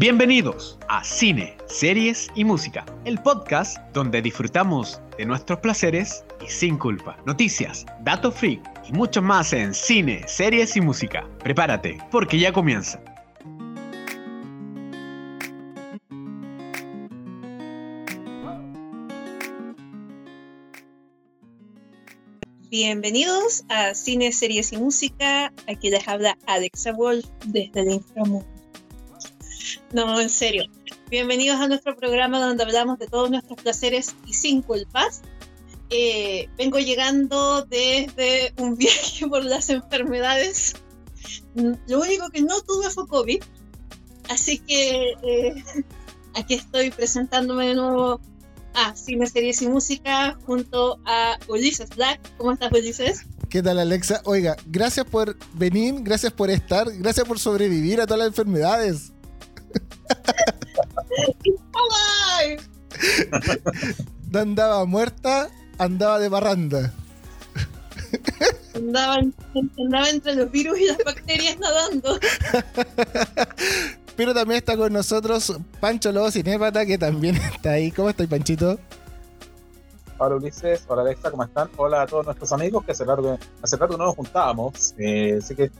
Bienvenidos a Cine, Series y Música, el podcast donde disfrutamos de nuestros placeres y sin culpa. Noticias, datos freak y mucho más en Cine, Series y Música. Prepárate, porque ya comienza. Bienvenidos a Cine, Series y Música. Aquí les habla Alexa Wolf desde el inframundo. No, en serio. Bienvenidos a nuestro programa donde hablamos de todos nuestros placeres y sin culpas. Eh, vengo llegando desde un viaje por las enfermedades. Lo único que no tuve fue COVID. Así que eh, aquí estoy presentándome de nuevo a Cine, Series y Música junto a Ulises Black. ¿Cómo estás, Ulises? ¿Qué tal, Alexa? Oiga, gracias por venir, gracias por estar, gracias por sobrevivir a todas las enfermedades. No andaba muerta, andaba de barranda. Andaba, andaba, entre los virus y las bacterias nadando. Pero también está con nosotros Pancho Lobo Cinépata, que también está ahí. ¿Cómo estás, Panchito? Hola Ulises, hola Alexa, ¿cómo están? Hola a todos nuestros amigos que hace rato, hace rato no nos juntábamos, eh, así que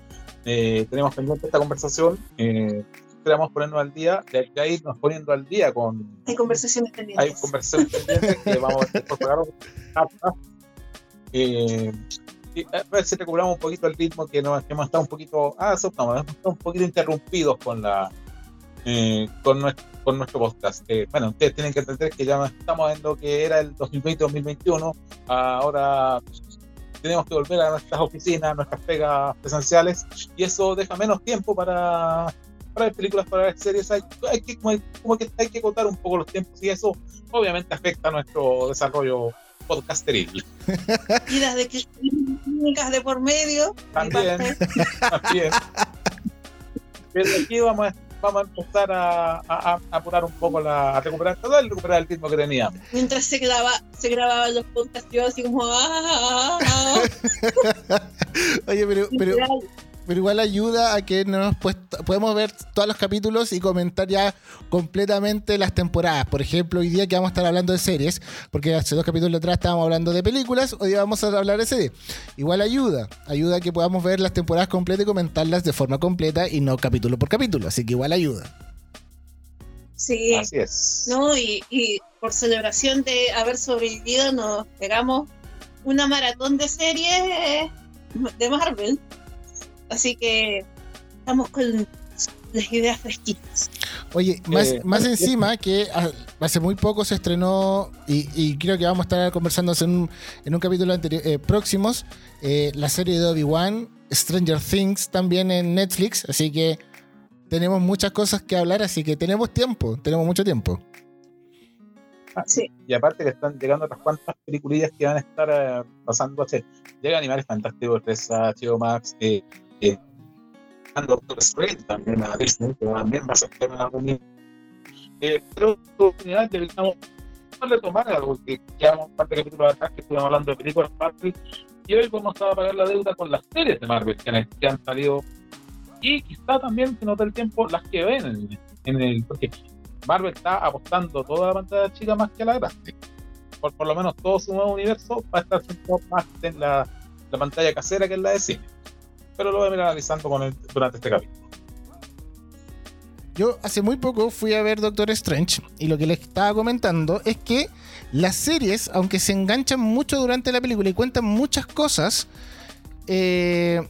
eh, tenemos pendiente esta conversación. Eh, esperamos ponernos al día, de ahí nos poniendo al día con... Hay conversaciones pendientes. Hay conversaciones pendientes que vamos a incorporar. eh, y a ver si recuperamos un poquito el ritmo que, nos, hemos estado un poquito, ah, hemos estado un poquito interrumpidos con la eh, con, nuestro, con nuestro podcast. Eh, bueno, ustedes tienen que entender que ya estamos en lo que era el 2020-2021, ahora tenemos que volver a nuestras oficinas, nuestras pegas presenciales, y eso deja menos tiempo para, para ver películas, para ver series. Hay, hay que, como, que hay que contar un poco los tiempos, y eso obviamente afecta a nuestro desarrollo podcasteril. Y las de clínicas de por medio. También, también. Pero aquí vamos a vamos a empezar a, a, a, apurar un poco la, a recuperar todo el recuperar el ritmo que teníamos. Mientras se graba, se grababan los podcasts, yo así como ah, ah, ah". Oye, pero, pero, pero igual ayuda a que nos podemos ver todos los capítulos y comentar ya completamente las temporadas. Por ejemplo, hoy día que vamos a estar hablando de series, porque hace dos capítulos atrás estábamos hablando de películas, hoy día vamos a hablar de series. Igual ayuda, ayuda a que podamos ver las temporadas completas y comentarlas de forma completa y no capítulo por capítulo, así que igual ayuda. Sí, así es. No, y, y por celebración de haber sobrevivido, nos pegamos una maratón de series de Marvel. Así que estamos con las ideas fresquitas. Oye, más, eh, más encima que hace muy poco se estrenó, y, creo que vamos a estar conversando en un, en un capítulo anterior, eh, próximos, eh, la serie de Obi-Wan, Stranger Things también en Netflix, así que tenemos muchas cosas que hablar, así que tenemos tiempo, tenemos mucho tiempo. Ah, sí. Y aparte que están llegando otras cuantas peliculillas que van a estar pasando. Llega Animales Fantásticos, Tessa, Chio Max, eh, eh, Doctor Strange también a Disney, que también va a ser una reunión. Eh, pero oportunidad deberíamos retomar algo que llevamos un par de capítulos atrás que estuvimos hablando de películas Marvel y hoy vamos a pagar la deuda con las series de Marvel que han, que han salido. Y quizá también se nota el tiempo las que ven en, en el porque Marvel está apostando toda la pantalla chica más que a la grande. Por, por lo menos todo su nuevo universo va a estar centrado más en la, la pantalla casera que en la de cine pero lo voy a ir analizando durante este capítulo. Yo hace muy poco fui a ver Doctor Strange y lo que les estaba comentando es que las series, aunque se enganchan mucho durante la película y cuentan muchas cosas, eh,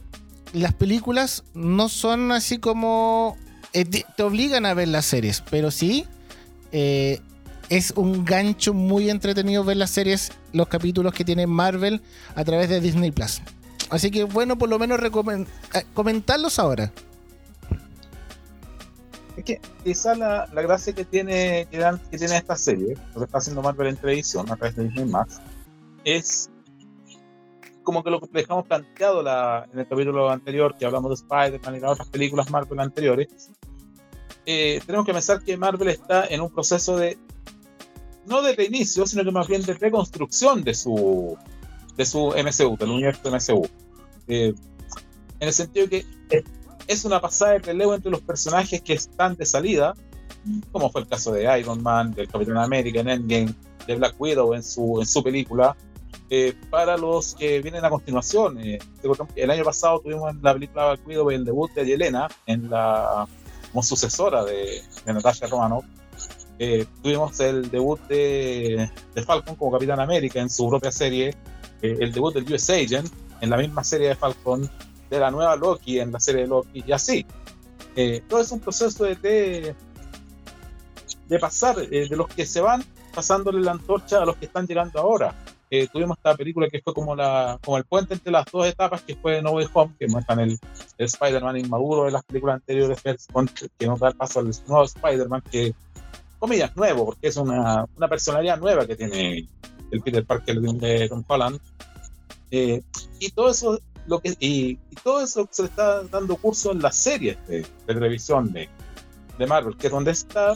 las películas no son así como... Eh, te obligan a ver las series, pero sí eh, es un gancho muy entretenido ver las series, los capítulos que tiene Marvel a través de Disney Plus. Así que bueno, por lo menos eh, comentarlos ahora. Es que quizá la, la gracia que tiene, que, tiene esta serie, lo que está haciendo Marvel en televisión a través de Disney Max, es como que lo que dejamos planteado la, en el capítulo anterior, que hablamos de Spider-Man y las otras películas Marvel anteriores, eh, tenemos que pensar que Marvel está en un proceso de, no de reinicio, sino que más bien de reconstrucción de su, de su MCU, del universo MCU. Eh, en el sentido que es una pasada de relevo entre los personajes que están de salida como fue el caso de Iron Man, del Capitán América en Endgame, de Black Widow en su, en su película, eh, para los que vienen a continuación. Eh, el año pasado tuvimos en la película Black Widow el debut de Yelena en la, como sucesora de, de Natasha Romanoff. Eh, tuvimos el debut de, de, Falcon como Capitán América en su propia serie, el debut del US Agent en la misma serie de Falcon, de la nueva Loki en la serie de Loki, y así. todo es un proceso de, de pasar de los que se van pasándole la antorcha a los que están llegando ahora. Eh, tuvimos esta película que fue como, la, como el puente entre las dos etapas, que fue No Way Home, que muestran el, el Spider-Man inmaduro de las películas anteriores, que nos da el paso al nuevo Spider-Man, que, comillas, nuevo, porque es una, una personalidad nueva que tiene el Peter Parker de Tom Holland. Eh, y todo eso lo que y, todo eso se está dando curso en las series de, de televisión de, de Marvel, que es donde está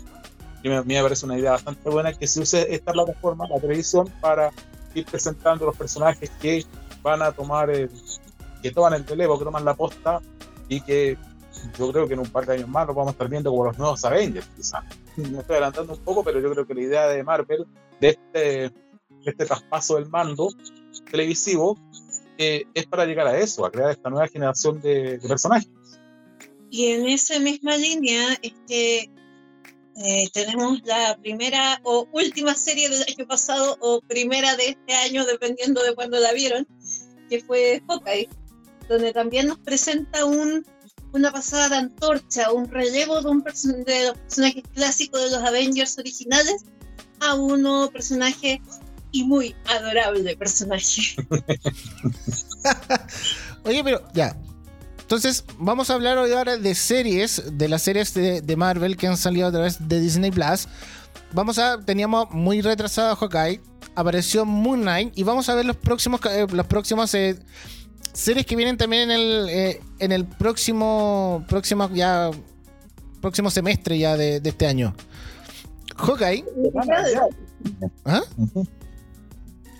y me, me, parece una idea bastante buena que se use esta plataforma, la televisión, para ir presentando los personajes que van a tomar el, que toman el televo, que toman la posta y que yo creo que en un par de años más lo vamos a estar viendo como los nuevos Avengers, quizás. Me estoy adelantando un poco, pero yo creo que la idea de Marvel, de este, de este traspaso del mando televisivo, eh, es para llegar a eso, a crear esta nueva generación de, personajes. Y en esa misma línea, eh, tenemos la primera o última serie del año pasado o primera de este año, dependiendo de cuándo la vieron, que fue Hawkeye, donde también nos presenta un, una pasada de antorcha, un relevo de, un de los personajes clásicos de los Avengers originales a uno personaje y muy adorable personaje. Oye, pero ya, entonces, vamos a hablar hoy ahora de series, de las series de, Marvel que han salido a través de Disney Plus. Vamos a, teníamos muy retrasado Hawkeye, apareció Moon Knight y vamos a ver los próximos, eh, los próximos eh, series que vienen también en el, eh, en el próximo, próximo ya, próximo semestre ya de, este año. Hawkeye. ¿Ah?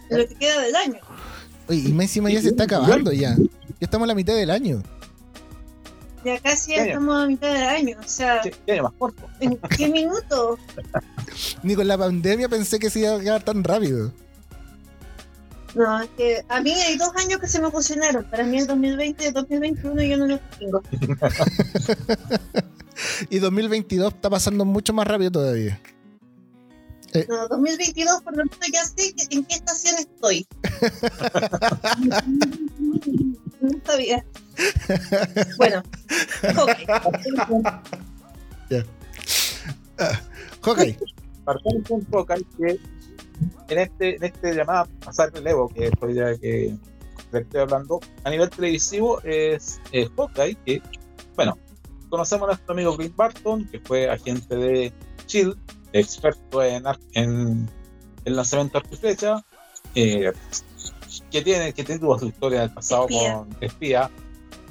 Lo que queda del año. Oye, y encima ya se está acabando ya. Ya estamos a la mitad del año. Ya casi estamos a mitad del año, o sea. ¿Qué, año más corto? ¿En qué minuto? Ni con la pandemia pensé que se iba a llegar tan rápido. No, es que a mí hay dos años que se me fusionaron. Para mí el 2020 y el 2021 yo no lo tengo. y 2022 está pasando mucho más rápido todavía. Eh. No, 2022 por lo menos ya sé en qué estación estoy. no sabía. Bueno, Hawkeye. Yeah. Uh, Partamos con Hawkeye que en este, en este llamado pasar relevo que estoy ya que estoy hablando, a nivel televisivo es, es Hawkeye, que, bueno, conocemos a nuestro amigo Green Barton, que fue agente de Shield, experto en, en el lanzamiento de flecha, eh, que tiene que tiene su historia del pasado con espía,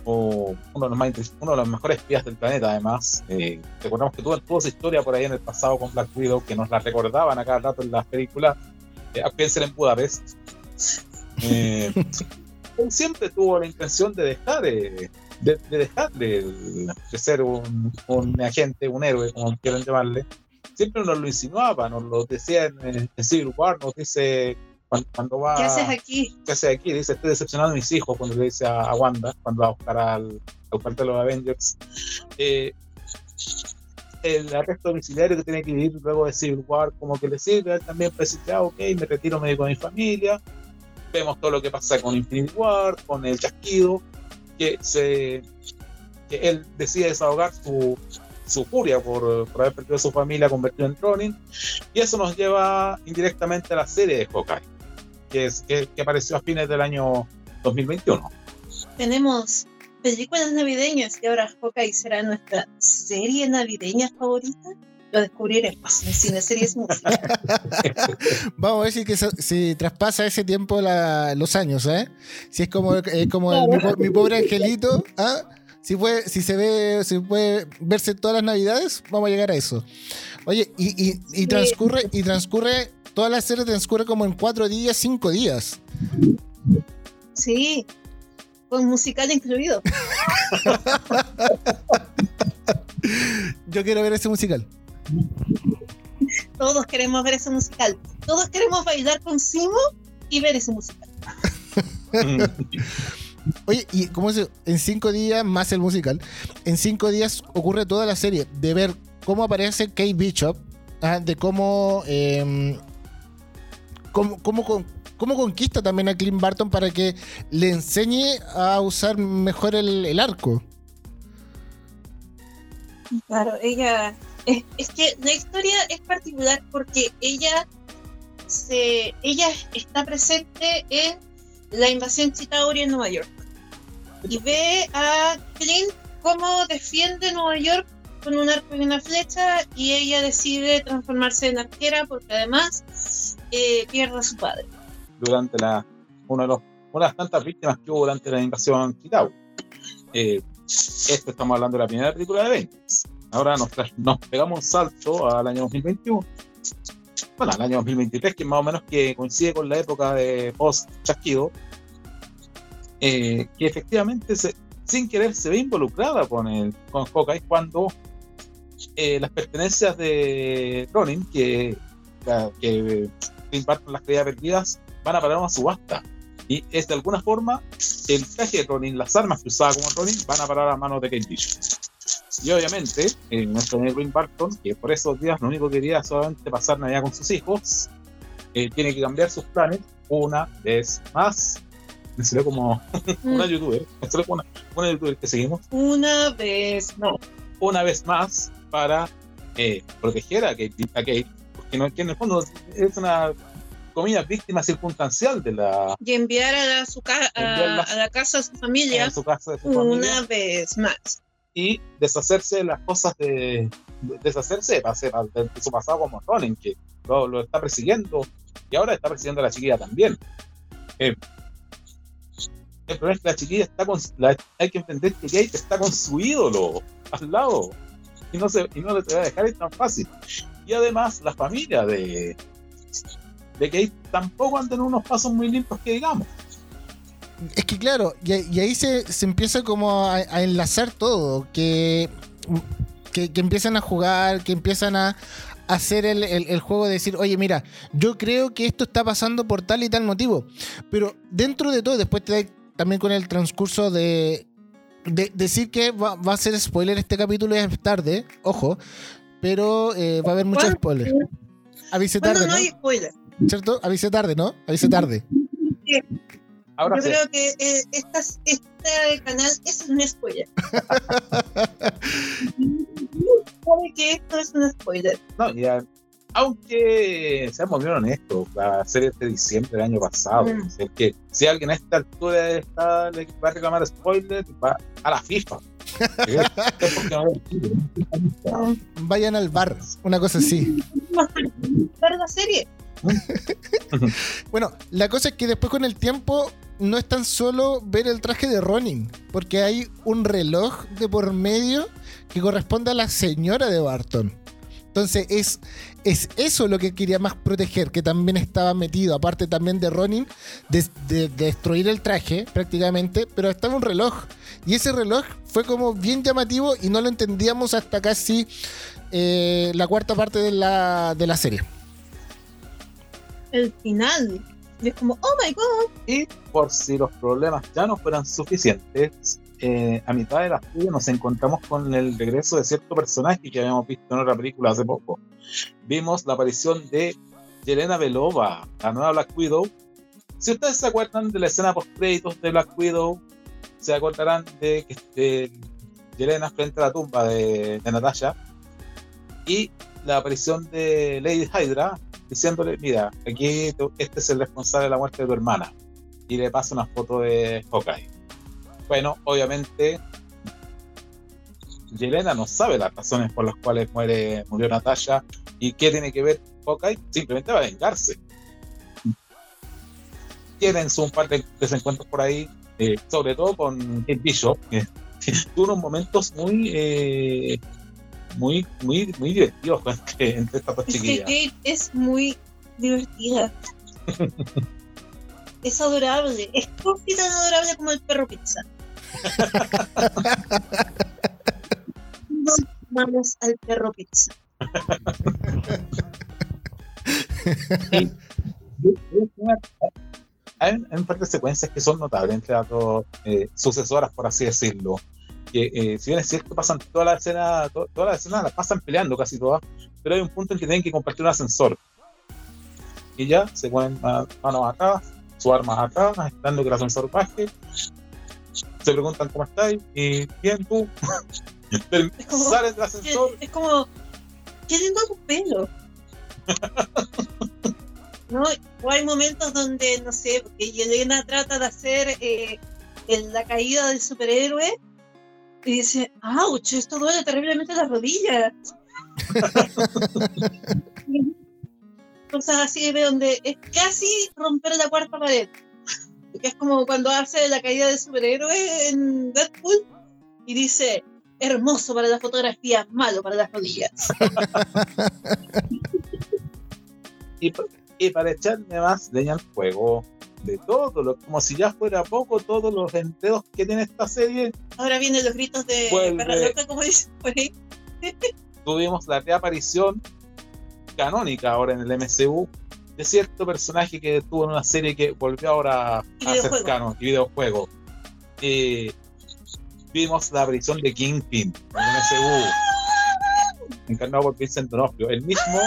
o uno de, los uno de los mejores espías del planeta, además. Eh, recordamos que tuvo, tuvo su historia por ahí en el pasado con Black Widow, que nos la recordaban a cada rato en las películas. Eh, a en Budapest. Eh, él siempre tuvo la intención de dejar de, de, dejar de, ser un, un, agente, un héroe, como quieran llamarle. Siempre nos lo insinuaba, nos lo decía en, en Civil War, nos dice cuando, va, ¿Qué haces aquí? ¿Qué haces aquí? Dice, estoy decepcionado de mis hijos cuando le dice a, Wanda, cuando va a buscar al, a buscar a los Avengers. Eh, el arresto domiciliario que tiene que vivir luego de Civil War, como que le sirve, también pues ah, ok, me retiro, me con mi familia. Vemos todo lo que pasa con Infinity War, con el chasquido, que, se, que él decide desahogar su, su furia por, por, haber perdido a su familia convertido en Ronin. Y eso nos lleva indirectamente a la serie de Hawkeye que, es, que, apareció a fines del año 2021. Tenemos películas navideñas y ahora Hawkeye será nuestra serie navideña favorita. Lo descubriremos en Cine Series Música. Vamos a ver si, que si traspasa ese tiempo los años, ¿eh? Si es como, como mi, pobre angelito, ¿ah? Si, puede, si se ve, si puede verse todas las navidades, vamos a llegar a eso. Oye, y, y, y transcurre, y transcurre toda la serie transcurre como en cuatro días, cinco días. Sí, con musical incluido. Yo quiero ver ese musical. Todos queremos ver ese musical. Todos queremos bailar con Simo y ver ese musical. Oye, y como es en cinco días más el musical, en cinco días ocurre toda la serie de ver cómo aparece Kate Bishop, de cómo, eh, cómo, cómo, conquista también a Clint Barton para que le enseñe a usar mejor el, arco. Claro, ella es, que la historia es particular porque ella se ella está presente en la invasión Chitauri en Nueva York y ve a Clint cómo defiende Nueva York con un arco y una flecha y ella decide transformarse en arquera porque además eh, pierde a su padre. Durante la, una, de los, una de las tantas víctimas que hubo durante la invasión Chitauri. Eh, esto estamos hablando de la primera película de Avengers. Ahora nos, nos pegamos un salto al año 2021 bueno, al año 2023, que más o menos que coincide con la época de post-chasquido, eh, que efectivamente se, sin querer se ve involucrada con, el, con Hawkeye cuando eh, las pertenencias de Ronin, que, que imparten las creídas perdidas, van a parar a una subasta. Y es de alguna forma el traje de Ronin, las armas que usaba como Ronin, van a parar a manos de Kate Bishop. Y obviamente, eh, nuestro Green Barton, que por esos días lo único que quería solamente pasar Navidad con sus hijos, tiene que cambiar sus planes una vez más me salió como una mm. youtuber, me salió como una, youtuber que seguimos. Una vez más. Una vez más para eh, proteger a Kate, a Kate porque no, que en el fondo es una comida víctima circunstancial de la... Y enviar a, la, su a, la casa de su familia. Su casa de su una vez más. Y deshacerse de las cosas de... deshacerse de, de, su pasado como Ronin, que lo, lo, está persiguiendo y ahora está persiguiendo a la chiquilla también. Eh, el problema es que la chiquilla está con. hay que entender que Kate está con su ídolo al lado. Y no, se, y no le va a dejar ir tan fácil. Y además, la familia de, de Kate tampoco tenido unos pasos muy limpios que digamos. Es que claro, y, ahí se, se, empieza como a, enlazar todo, que, que, empiezan a jugar, que empiezan a, hacer el, el, juego de decir, oye, mira, yo creo que esto está pasando por tal y tal motivo. Pero dentro de todo, después te da también con el transcurso de, decir que va, a ser spoiler este capítulo es tarde, ojo, pero eh, va a haber muchos spoilers. Avise tarde, no, hay spoiler. ¿Cierto? Avise tarde, ¿no? Avise tarde. Ahora Yo creo que eh, este canal es un spoiler. sabe que esto es un spoiler. No, ya aunque, seamos bien honestos, la serie de diciembre del año pasado. Mm. Es que si alguien a esta altura está, le va a reclamar spoiler, va a la FIFA. Vayan al bar, una cosa así. ¿Ver la serie? bueno, la cosa es que después con el tiempo no es tan solo ver el traje de Ronin, porque hay un reloj de por medio que corresponde a la señora de Barton. Entonces es, es eso lo que quería más proteger, que también estaba metido, aparte también de Ronin, de, destruir el traje prácticamente, pero estaba un reloj. Y ese reloj fue como bien llamativo y no lo entendíamos hasta casi eh, la cuarta parte de la, de la serie. El final. Y es como, oh my god. Y por si los problemas ya no fueran suficientes, eh, a mitad de la serie nos encontramos con el regreso de cierto personaje que habíamos visto en otra película hace poco. Vimos la aparición de Yelena Belova, la nueva Black Widow. Si ustedes se acuerdan de la escena post créditos de Black Widow, se acordarán de que Yelena frente a la tumba de, de Natasha y la aparición de Lady Hydra diciéndole, mira, aquí este es el responsable de la muerte de tu hermana. Y le pasa una foto de Hawkeye. Bueno, obviamente, Yelena no sabe las razones por las cuales muere, murió Natasha y qué tiene que ver Hawkeye. Simplemente va a vengarse. Tienen un par de desencuentros por ahí, eh, sobre todo con Kate Bishop, que tuvo unos momentos muy, eh, muy, muy, muy divertidos entre, entre estas dos chiquillas. Kate es muy divertida. es adorable, es casi tan adorable como el perro pizza. Vamos al perro pizza. hay, un par de secuencias que son notables entre las dos eh, sucesoras, por así decirlo. Que eh, si bien es cierto, pasan toda la escena, toda la escena la pasan peleando casi todas, pero hay un punto en que tienen que compartir un ascensor. Y ya se ponen manos acá, su armas acá, esperando que el ascensor baje. Se preguntan cómo estáis, y bien tú. sales del ascensor. Es como, ¿qué tengo tu pelo? ¿no? O hay momentos donde, no sé, porque Yelena trata de hacer eh, la caída del superhéroe y dice, ¡auch! Esto duele terriblemente las rodillas. Cosas así de donde es casi romper la cuarta pared. Que es como cuando hace la caída del superhéroe en Deadpool y dice, hermoso para la fotografía, malo para las rodillas. y, y para echarme más leña al fuego de todo, lo, como si ya fuera poco, todos los enredos que tiene esta serie. Ahora vienen los gritos de perra loca, como dice Tuvimos la reaparición canónica ahora en el MCU de cierto personaje que tuvo en una serie que volvió ahora a ser canon y videojuego. Eh, vimos la aparición de Kingpin en MCU, encarnado por Vincent D'Onofrio, el mismo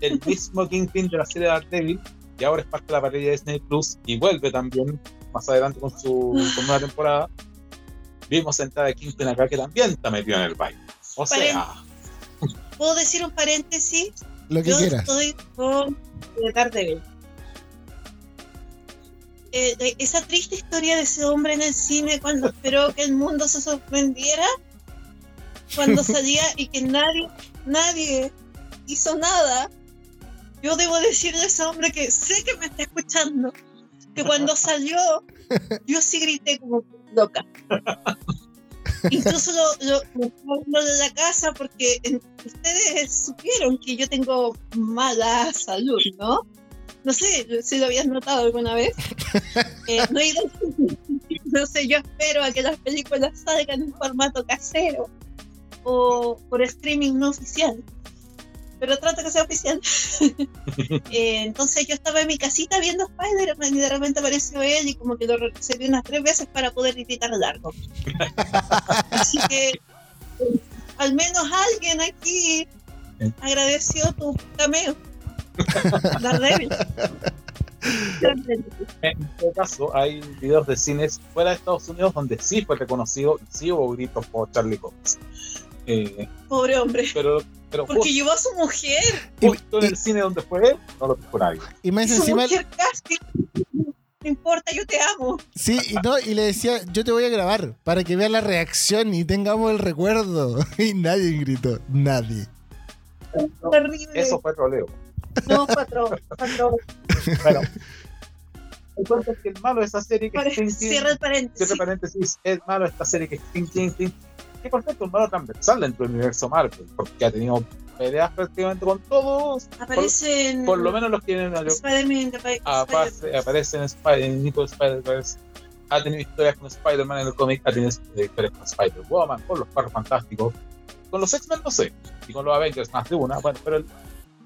el mismo Kingpin de la serie de Daredevil, y ahora es parte de la parrilla de Disney Plus y vuelve también más adelante con su nueva temporada. Vimos entrada de Kingpin acá que también está metido en el baile. O sea. ¿Puedo decir un paréntesis? Lo que Yo quieras. estoy con Daredevil. Eh, esa triste historia de ese hombre en el cine cuando esperó que el mundo se sorprendiera, cuando salía y que nadie, nadie hizo nada, yo debo decirle a ese hombre que sé que me está escuchando, que cuando salió, yo sí grité como loca. Incluso lo, lo, de la casa porque ustedes supieron que yo tengo mala salud, ¿no? No sé si lo habías notado alguna vez. Eh, no, no sé, yo espero a que las películas salgan en formato casero o por streaming no oficial pero trato que sea oficial. Eh, entonces yo estaba en mi casita viendo Spider-Man y de repente apareció él y como que lo recibí unas tres veces para poder gritar largo. Así que eh, al menos alguien aquí agradeció tu cameo. en todo caso, hay videos de cines fuera de Estados Unidos donde sí fue reconocido y sí hubo gritos por Charlie Cox. Eh, Pobre hombre. Pero, pero Porque llevó a su mujer. Justo en el cine donde fue él, no lo dijo nadie. Y más su mujer casi. No importa, yo te amo. Sí, y, no, y le decía, yo te voy a grabar para que vea la reacción y tengamos el recuerdo. Y nadie gritó, nadie. Terrible. Eso fue troleo. No, fue troleo. Bueno, el cuento es que el malo de esa serie que es Cierra el paréntesis. Cierra el paréntesis. Es malo esta serie que es que por cierto un malo transversal dentro del universo Marvel, porque ha tenido peleas prácticamente con todos. Aparecen. Por, lo menos los que tienen Spider-Man Aparece, aparece en, Nico Spider-Verse. Ha tenido historias con Spider-Man en el cómic, ha tenido historias con Spider-Woman, con los Perros Fantásticos. Con los X-Men no sé, y con los Avengers más de una. Bueno, pero el,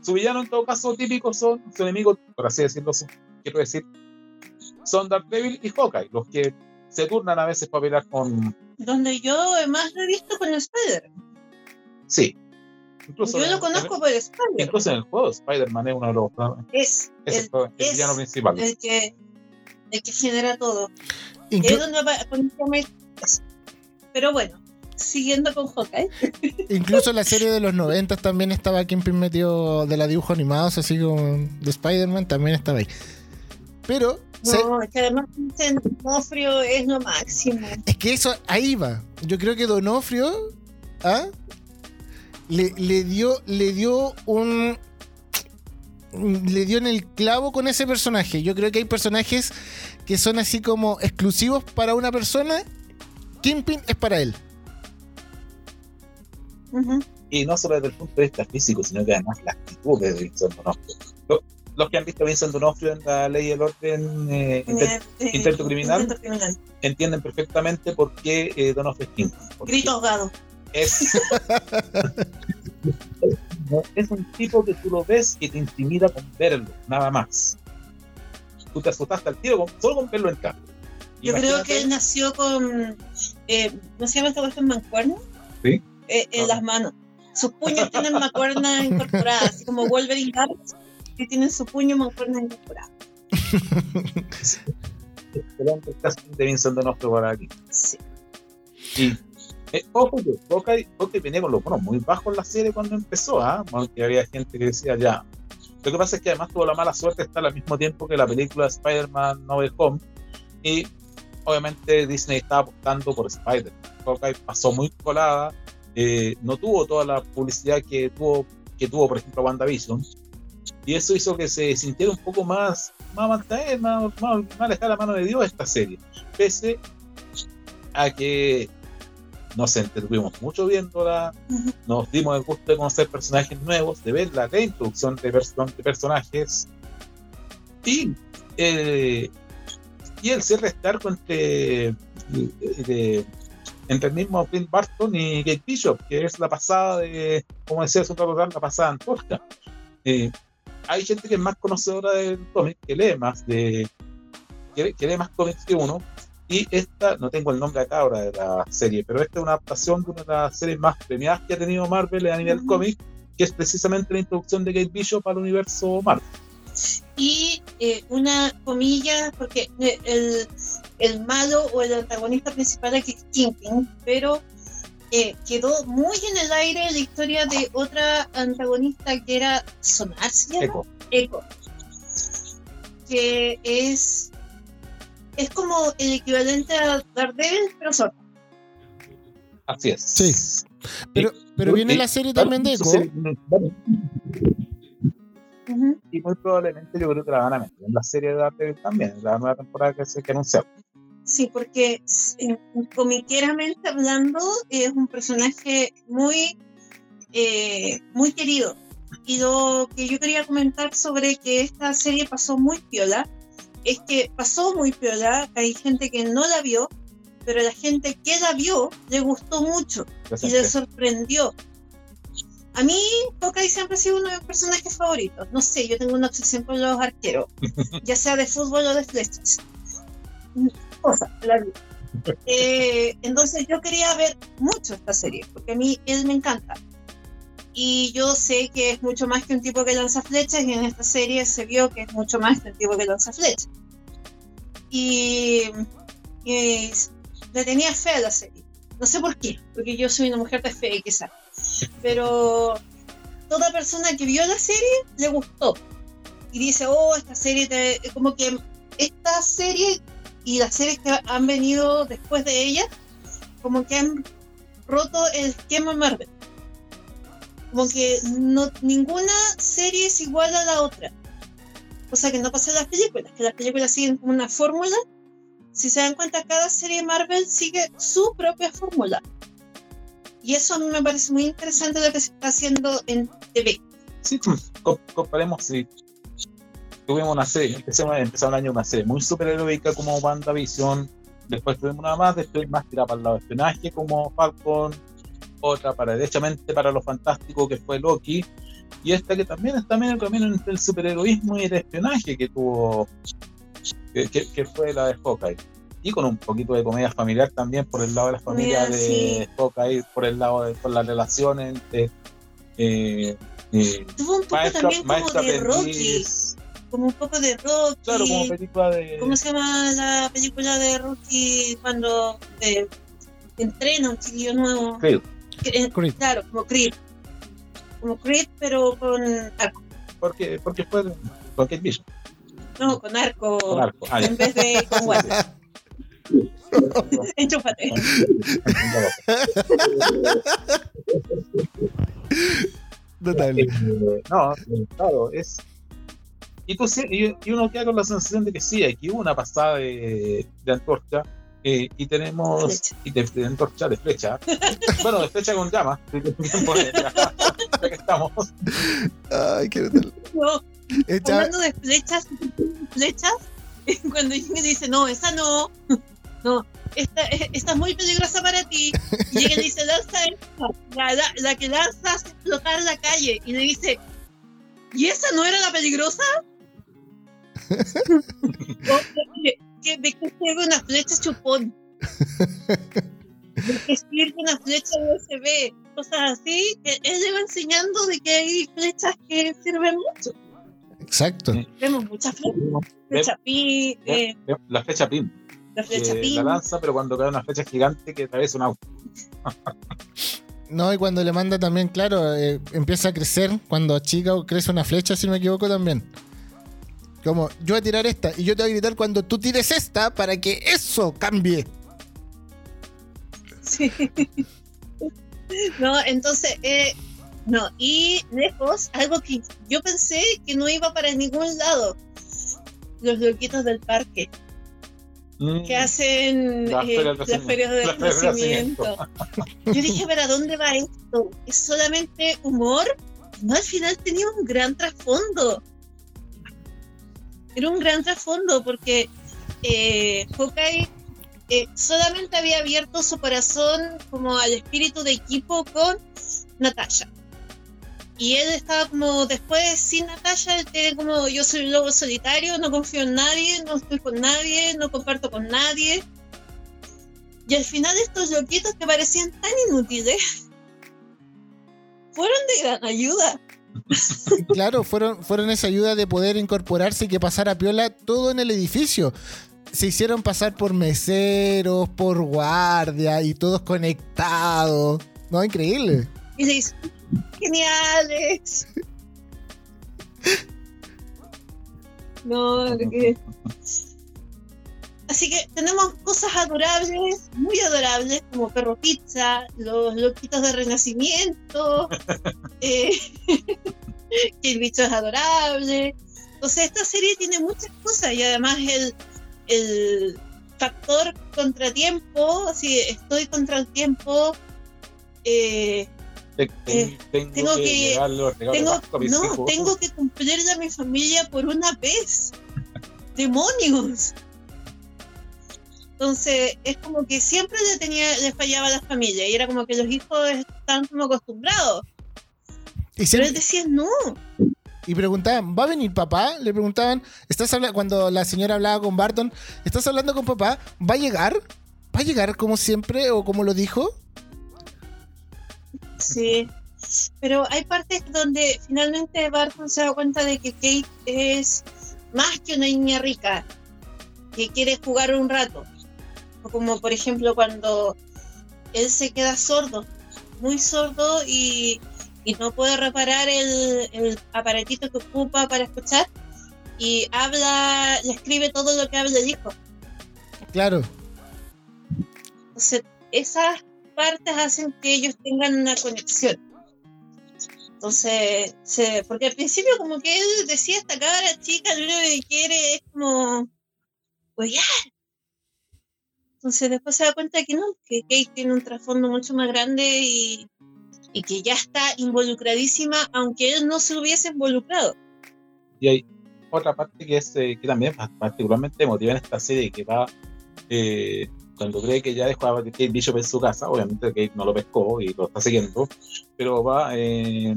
su villano en todo caso típico son, su enemigo, por así decirlo, quiero decir, son Daredevil y Hawkeye, los que se turnan a veces para pelear con. Donde yo más lo he visto con Spider. Sí. Incluso yo lo conozco por Spider. Incluso en el juego Spider-Man es uno de los. Es, es el, el, villano principal. El que, el que genera todo. es donde Pero bueno, siguiendo con Hawkeye. Incluso en la serie de los 90 también estaba Kingpin metido de la dibujo animados, así como de Spider-Man, también estaba ahí. Pero no, es que además Donofrio es lo máximo. Es que eso, ahí va. Yo creo que Donofrio ¿ah? le, le, dio, le dio un. Le dio en el clavo con ese personaje. Yo creo que hay personajes que son así como exclusivos para una persona. Kingpin es para él. Y no solo desde el punto de vista físico, sino que además la actitud de Vincent Donofrio los que han visto a Vincent D'Onofrio en la ley del orden eh, intento, criminal, entienden perfectamente por qué eh, D'Onofrio es King. Grito ahogado. Es, es un tipo que tú lo ves y te intimida con verlo, nada más. Tú te asustaste al tiro solo con verlo entrar. Yo creo que él nació con. Eh, ¿No se llama esta cuestión mancuerna? Sí. Eh, en las manos. Sus puños tienen mancuerna incorporada, así como Wolverine Gaps, que tienen su puño mancuerna incorporada. Excelente el casting de Vincent D'Onofrio por aquí. Sí. Y eh, ojo que Hawkeye, venía con los bonos muy bajos en la serie cuando empezó, ¿ah? que había gente que decía ya. Lo que pasa es que además tuvo la mala suerte de estar al mismo tiempo que la película Spider-Man No Way Home y obviamente Disney estaba apostando por Spider. Hawkeye pasó muy colada, eh, no tuvo toda la publicidad que tuvo, que tuvo por ejemplo WandaVision y eso hizo que se sintiera un poco más más, más, más, más alejada la mano de Dios esta serie, pese a que nos entretuvimos mucho viéndola, nos dimos el gusto de conocer personajes nuevos, de ver la reintroducción de, de personajes y, eh, y el cierre estar entre, entre el mismo Clint Barton y Kate Bishop, que es la pasada de, como decía su la pasada Antorcha. Eh, hay gente que es más conocedora del cómic, que lee más de que, que lee más cómics que uno, y esta, no tengo el nombre acá ahora de la serie, pero esta es una adaptación de una de las series más premiadas que ha tenido Marvel a nivel cómic, que es precisamente la introducción de Kate Bishop al universo Marvel. Y eh, una comilla, porque eh, el, el, malo o el antagonista principal es Kingpin, pero eh, quedó muy en el aire la historia de otra antagonista que era Sonar, Echo. Echo. Que es es como el equivalente a Daredevil, pero solo. Así es. Sí. Pero, pero viene la serie también de Echo. Y muy probablemente yo creo que la van a meter en la serie de Daredevil también, en la nueva temporada que se que anunciar. Sí, porque comiqueramente hablando es un personaje muy, eh, muy querido. Y lo que yo quería comentar sobre que esta serie pasó muy piola es que pasó muy piola, hay gente que no la vio, pero la gente que la vio le gustó mucho y le sorprendió. A mí, Hawkeye siempre ha sido uno de mis personajes favoritos. No sé, yo tengo una obsesión con los arqueros, ya sea de fútbol o de flechas. Cosa, la vida. Eh, entonces yo quería ver mucho esta serie, porque a mí él me encanta. Y yo sé que es mucho más que un tipo que lanza flechas y en esta serie se vio que es mucho más que un tipo que lanza flechas. Y, le tenía fe a la serie. No sé por qué, porque yo soy una mujer de fe quizás. Pero toda persona que vio la serie le gustó. Y dice, oh, esta serie, te... como que esta serie y las series que han venido después de ella, como que han roto el esquema Marvel como que no, ninguna serie es igual a la otra. O sea que no pasa en las películas, que las películas siguen como una fórmula. Si se dan cuenta, cada serie Marvel sigue su propia fórmula. Y eso a mí me parece muy interesante lo que se está haciendo en TV. Sí, pues, comparemos si tuvimos una serie, empezamos, empezamos el año una serie muy superheroica como WandaVision, después tuvimos una más, después más tirada para el lado de espionaje como Falcon, otra para derechamente para lo fantástico que fue Loki, y esta que también está medio camino entre el superheroísmo y el espionaje que tuvo, que, fue la de Hawkeye. Y con un poquito de comedia familiar también por el lado de la familia de Hawkeye, por el lado de por las relaciones entre. Eh, eh, tuvo un poco también como de Rocky. Como un poco de Rocky. Claro, como película de. ¿Cómo se llama la película de Rocky cuando eh, entrena un chiquillo nuevo? Claro, como Creed. Como Creed, pero con arco. Porque, porque fue con Kate Bishop. No, con arco. Con arco. Ah, en vez de con guantes. Enchúfate. Total. Eh, no, claro, es. Y, tú, y, y uno queda con la sensación de que sí, aquí hubo una pasada de, de antorcha eh, y tenemos y de, de antorcha de flecha. Bueno de flecha con llama. Ya que estamos. Ay qué no, hablando de flechas flechas cuando Jimmy dice no esa no no esta, esta es muy peligrosa para ti. Y ella le dice, lanza esta, la, la, que lanza hace explotar la calle. Y le dice, ¿y esa no era la peligrosa? ¿De qué sirve una flecha chupón? ¿De qué sirve una flecha USB? Cosas así. Él le va enseñando de que hay flechas que sirven mucho. Exacto. Vemos muchas flechas. Flecha pi, eh, la flecha PIN. La flecha PIN. La lanza, pero cuando cae una flecha gigante que atraviesa un auto. No, y cuando le manda también, claro, eh, empieza a crecer. Cuando chica crece una flecha, si no me equivoco, también. Como, yo voy a tirar esta y yo te voy a gritar cuando tú tires esta para que eso cambie. Sí. No, entonces, eh, no, y lejos, algo que yo pensé que no iba para ningún lado. Los loquitos del parque. Mm. Que hacen las eh, ferias de nacimiento. Yo dije, pero ¿a dónde va esto? ¿Es solamente humor? No, al final tenía un gran trasfondo. Era un gran trasfondo porque eh, Hawkeye eh, solamente había abierto su corazón como al espíritu de equipo con Natasha y él estaba como después sin Natalia, él tiene como yo soy un lobo solitario, no confío en nadie, no estoy con nadie, no comparto con nadie. Y al final estos loquitos que parecían tan inútiles fueron de gran ayuda. claro, fueron, fueron esa ayuda de poder incorporarse y que pasara piola todo en el edificio. Se hicieron pasar por meseros, por guardia y todos conectados. No, increíble. Y se geniales. No, que... Así que tenemos cosas adorables, muy adorables, como Perro Pizza, los loquitos de Renacimiento, eh, que el bicho es adorable. Entonces esta serie tiene muchas cosas y además el, el factor contratiempo, si estoy contra el tiempo, eh, eh, tengo, que, no, tengo que cumplirle a mi familia por una vez. ¡Demonios! Entonces, es como que siempre le tenía, le fallaba a la familia, y era como que los hijos están como acostumbrados. ¿Y Pero él decía no. Y preguntaban, ¿va a venir papá? Le preguntaban, ¿estás hablando cuando la señora hablaba con Barton, ¿estás hablando con papá? ¿Va a llegar? ¿Va a llegar como siempre o como lo dijo? Sí, pero hay partes donde finalmente Barton se da cuenta de que Kate es más que una niña rica, que quiere jugar un rato. Como por ejemplo cuando él se queda sordo, muy sordo y, no puede reparar el, el, aparatito que ocupa para escuchar y habla, le escribe todo lo que habla el hijo. Claro. Entonces, esas partes hacen que ellos tengan una conexión. Entonces, porque al principio como que él decía esta cabra chica, lo único que quiere es como ya Entonces después se da cuenta que no, que Kate tiene un trasfondo mucho más grande y, y que ya está involucradísima, aunque él no se hubiese involucrado. Y hay otra parte que es eh, que también particularmente emotiva en esta serie, que va eh, cuando cree que ya dejó a Kate Bishop en su casa, obviamente Kate no lo pescó y lo está siguiendo, pero va eh,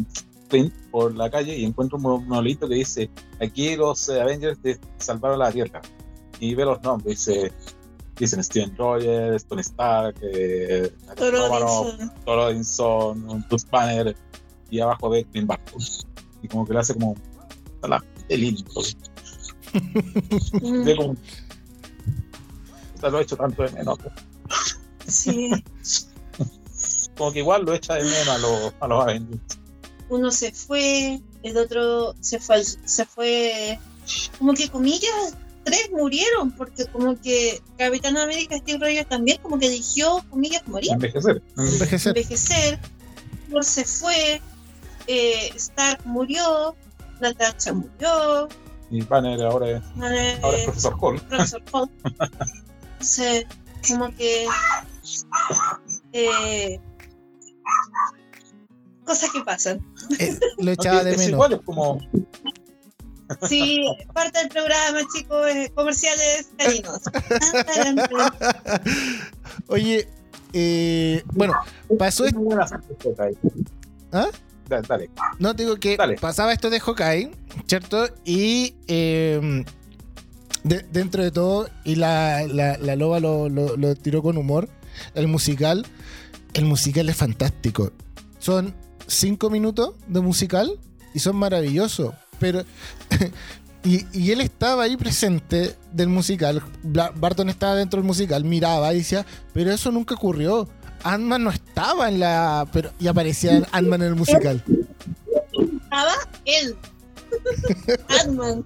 por la calle y encuentra un monolito que dice, aquí los Avengers salvaron la Tierra. Y ve los nombres, dice, dicen Steven Rogers, Tony Stark, eh, Thor Odinson, Bruce Banner, y abajo ve Clint Barton. Y como que le hace como, la, el lindo. como, lo he hecho tanto de menos. Sí. Como que igual lo echa de menos a los, a los Avengers. Uno se fue, el otro se fue, se fue, como que comillas, tres murieron, porque como que Capitán América Steve Rogers también como que eligió, comillas, morir. Envejecer. Envejecer. Envejecer. se fue, eh, Stark murió, Natasha murió. Y Banner ahora es, ahora es Profesor Hall. Profesor Hall. Entonces, como que eh, cosas que pasan. Eh, lo echaba de menos. Igual es como Sí, parte del programa, chicos, comerciales caninos. Oye, eh, bueno, pasó esto. ¿Ah? Dale, No, digo que pasaba esto de Hawkeye, ¿cierto? Y eh, dentro de todo, y la, la, loba lo, lo, tiró con humor, el musical, el musical es fantástico. Son cinco minutos de musical y son maravillosos. Pero. y, él estaba ahí presente del musical. Barton estaba dentro del musical, miraba y decía, pero eso nunca ocurrió. Ant-Man no estaba en la. Pero, y aparecía Ant-Man en el musical. Estaba él. Ant-Man.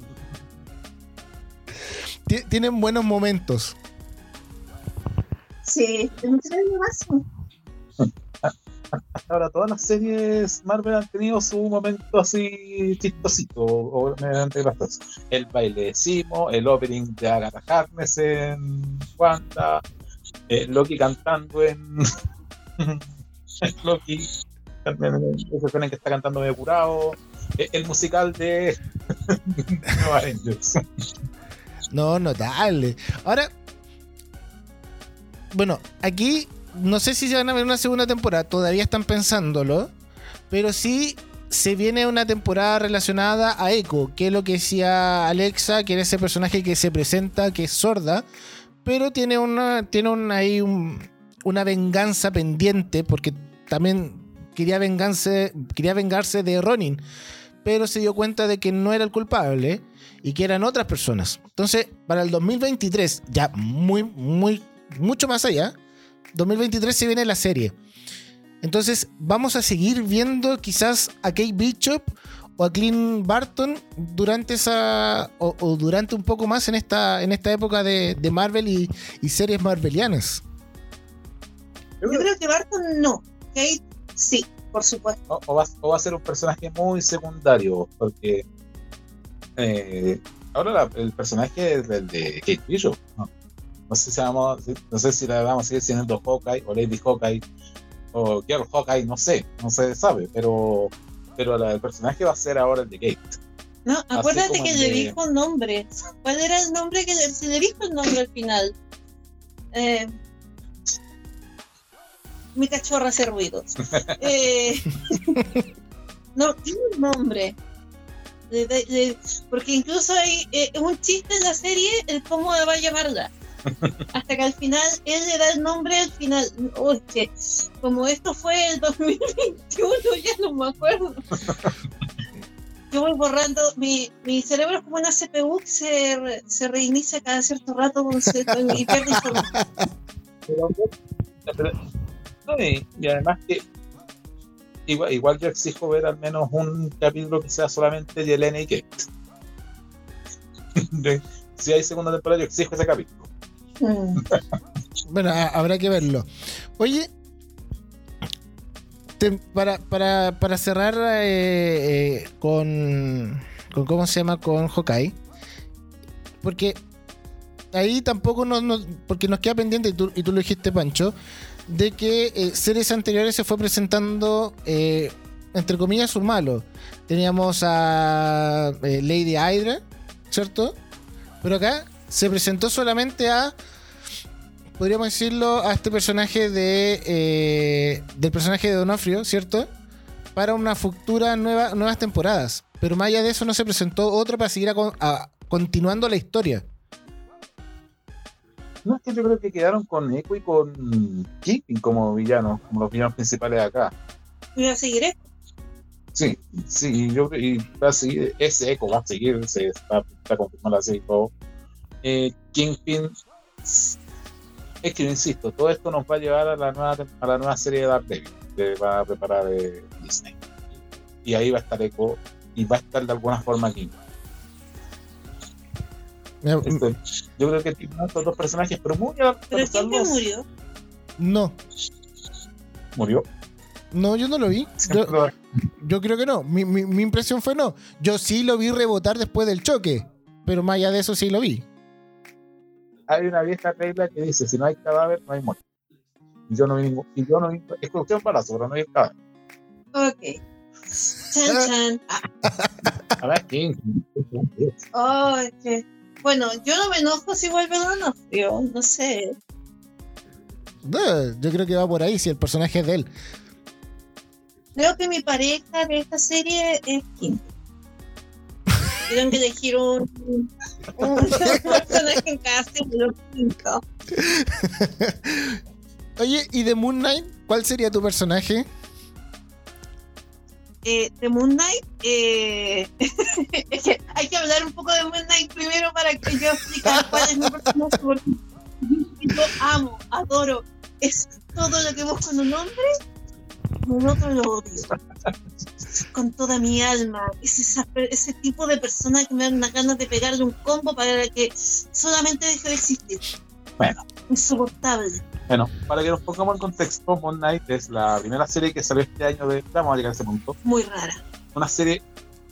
Tienen buenos momentos. Sí, más. Ahora todas las series Marvel han tenido su momento así chistosito o mediante El baile de Simo, el opening de Agatha Harkness en Wanda, eh, Loki cantando en Loki, también ese que está cantando medio curado, eh, el musical de no, Avengers. No, notable. Ahora, bueno, aquí no sé si se van a ver una segunda temporada, todavía están pensándolo, pero sí se viene una temporada relacionada a Echo, que es lo que decía Alexa, que era ese personaje que se presenta, que es sorda, pero tiene una, tiene ahí una venganza pendiente, porque también quería quería vengarse de Ronin, pero se dio cuenta de que no era el culpable y que eran otras personas. Entonces, para el 2023, ya muy, muy, mucho más allá, 2023 se viene la serie. Entonces, vamos a seguir viendo quizás a Kate Bishop o a Clint Barton durante esa. o, durante un poco más en esta, en esta época de, Marvel y, series marvelianas. Yo creo que Barton no. Kate sí, por supuesto. O, va, a ser un personaje muy secundario, porque. Eh, ahora el personaje es el de Kate Bishop. No sé si vamos, no sé si la vamos a seguir siendo Hawkeye o Lady Hawkeye o Girl Hawkeye, no sé, no se sabe, pero, pero el personaje va a ser ahora el de Kate. No, acuérdate que le dijo un nombre. ¿Cuál era el nombre que se le dijo el nombre al final? Eh, mi cachorra hace ruidos. eh, no, tiene un nombre. porque incluso hay eh, un chiste en la serie el cómo va a llamarla. Hasta que al final él le da el nombre al final. Oye, como esto fue el 2021, ya no me acuerdo. Yo voy borrando, mi, mi cerebro es como una CPU que se, se reinicia cada cierto rato con, y pierde información. y además que igual, igual yo exijo ver al menos un capítulo que sea solamente de Elena y Kate. si hay segunda temporada, yo exijo ese capítulo. bueno, habrá que verlo. Oye, para, cerrar eh, eh, con, con, ¿Cómo se llama? Con Hawkeye. Porque ahí tampoco nos, porque nos queda pendiente, y tú, y tú lo dijiste, Pancho, de que eh, series anteriores se fue presentando, entre comillas, un malo. Teníamos a Lady Hydra, ¿cierto? Pero acá se presentó solamente a podríamos decirlo a este personaje de eh, del personaje de Donofrio, ¿cierto? Para una futura nueva, nuevas temporadas. Pero más allá de eso no se presentó otra para seguir continuando la historia. No, es que yo creo que quedaron con Echo y con Keeping como villanos, como los villanos principales de acá. ¿Y a seguir Echo? Sí, sí, yo y va a seguir, ese Echo va a seguir, se está, está confirmado así todo eh, Kingpin es que insisto, todo esto nos va a llevar a la nueva, a la nueva serie de Daredevil que va a preparar eh, Disney. Y ahí va a estar Echo y va a estar de alguna forma aquí. Este, yo creo que tiene estos dos personajes, pero muy ¿Pero Kingpin murió? No. ¿Murió? No, yo no lo vi. Yo, creo que no. Mi, mi, mi impresión fue no. Yo sí lo vi rebotar después del choque, pero más allá de eso sí lo vi hay una vieja regla que dice, si no hay cadáver, no hay muerte. Y yo no vi ningún, y yo no vi, exclusión para pero no hay cadáver. Ok. Chan, chan. A ver, ¿quién? Oh, es que- Bueno, yo no me enojo si vuelve Donofrio, no sé. No, yo creo que va por ahí si el personaje es de él. Creo que mi pareja de esta serie es Kim. Tuvieron que elegir un, un personaje en lo quinto. Oye, ¿y de Moon Knight? ¿Cuál sería tu personaje? Eh, de Moon Knight, eh, hay que hablar un poco de Moon Knight primero para que yo explique cuál es mi personaje, porque yo amo, adoro, es todo lo que busco en un hombre, en otro lo odio. Con toda mi alma, es esa- ese tipo de persona que me dan unas ganas de pegarle un combo para que solamente deje de existir. Bueno. Insoportable. Bueno, para que nos pongamos en contexto, Moon Knight es la primera serie que salió este año de. Vamos a llegar a ese punto. Muy rara. Una serie,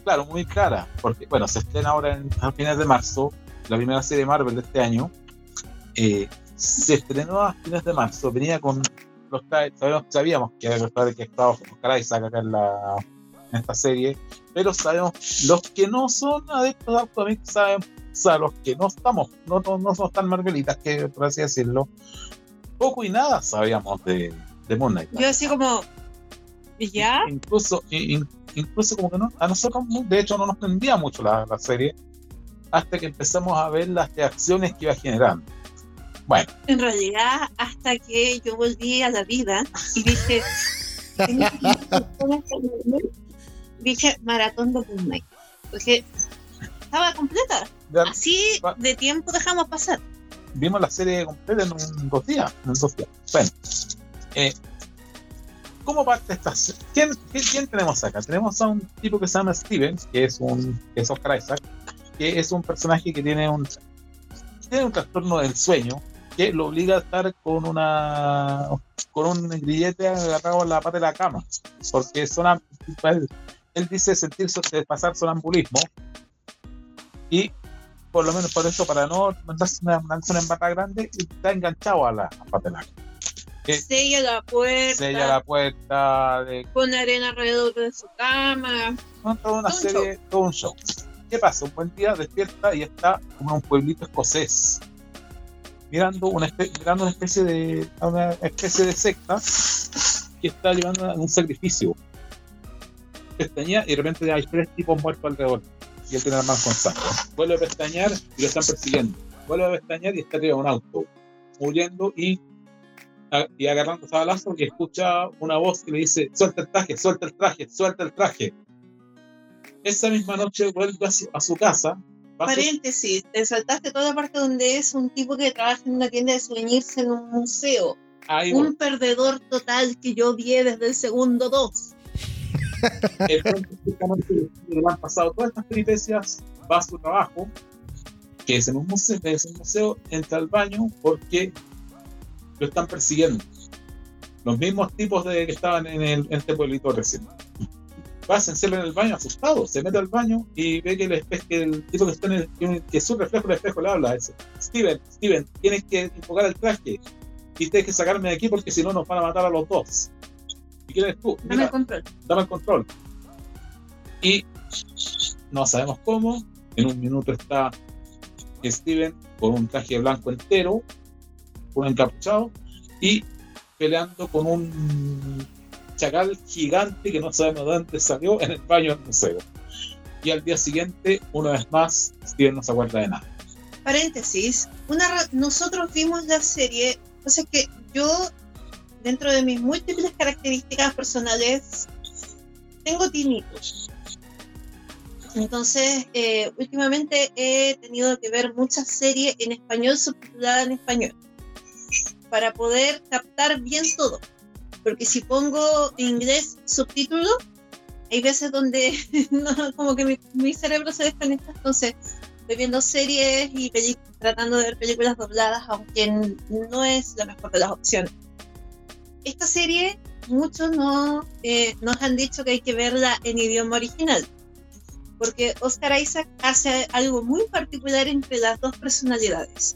claro, muy cara, porque, bueno, se estrena ahora en, a fines de marzo, la primera serie Marvel de este año. Eh, se estrenó a fines de marzo, venía con los sabíamos, sabíamos que era los trailers que estaba Oscar Isaac acá en, la, en esta serie, pero sabemos, los que no son adeptos a cómics saben, o sea, los que no estamos, no, no, no somos tan marvelitas, que por así decirlo, poco y nada sabíamos de, de Moon Knight. Yo así como, ¿ya? Incluso, in- incluso como que no, a nosotros de hecho no nos prendía mucho la, la serie hasta que empezamos a ver las reacciones que iba generando. Bueno, En realidad, hasta que yo volví a la vida y dije, dije maratón de Moon. Porque estaba completa. Así de tiempo dejamos pasar. vimos la serie completa en un, dos días. En dos días. Bueno, eh, ¿cómo parte esta serie? ¿Quién, quién, quién tenemos acá? Tenemos a un tipo que se llama Steven, que es un que es Oscar Isaac, que es un personaje que tiene un tiene un trastorno del sueño que lo obliga a estar con una con un grillete agarrado en la parte de la cama porque son él, dice sentirse pasar sonambulismo y por lo menos por eso para no mandarse una, una embata grande está enganchado a la, a la parte de la cama Eh, Sella la puerta, sella la puerta de pone arena alrededor de su cama. No, toda una un serie, todo un show. ¿Qué pasa? Un buen día despierta y está como en un pueblito escocés, mirando una, espe- mirando una especie de una especie de secta que está llevando a un sacrificio. Pestañea y de repente hay tres tipos muertos alrededor y él tiene las manos con sangre. Vuelve a pestañear y lo están persiguiendo. Vuelve a pestañear y está arriba de un auto, muriendo y, y agarrando a balazo y escucha una voz que le dice: Suelta el traje, suelta el traje, suelta el traje esa misma noche vuelve a su, a su casa. Paréntesis, te saltaste toda la parte donde es un tipo que trabaja en una tienda de souvenirs en un museo. ahí voy. Un perdedor total que yo vi desde el segundo 2. El justamente le han pasado todas estas peripecias, va a su trabajo, que es en un museo, es un museo, entra al baño porque lo están persiguiendo. Los mismos tipos de que estaban en, el, en este pueblito recién. Va, encierra en el baño asustado, se mete al baño y ve que el, espe- que el tipo que está en el, que- su reflejo el espejo le habla a ese. Steven, Steven, tienes que invocar el traje y tienes que sacarme de aquí porque si no nos van a matar a los dos. ¿Y quién eres tú? Dame Mira, el control. dame el control. Y no sabemos cómo. En un minuto está Steven con un traje blanco entero, un encapuchado, y peleando con un chacal gigante que no sabemos de dónde salió en el baño del museo. Y al día siguiente, una vez más, Steven no se acuerda de nada. Paréntesis, una nosotros vimos la serie, o sea que yo, dentro de mis múltiples características personales, tengo tinnitus. Entonces, eh, últimamente he tenido que ver muchas series en español subtituladas en español para poder captar bien todo. Porque si pongo inglés subtítulo, hay veces donde no, como que mi, mi cerebro se desconecta. Entonces, estoy viendo series y tratando de ver películas dobladas, aunque no es la mejor de las opciones. Esta serie, muchos no, eh, nos han dicho que hay que verla en idioma original, porque Oscar Isaac hace algo muy particular entre las dos personalidades.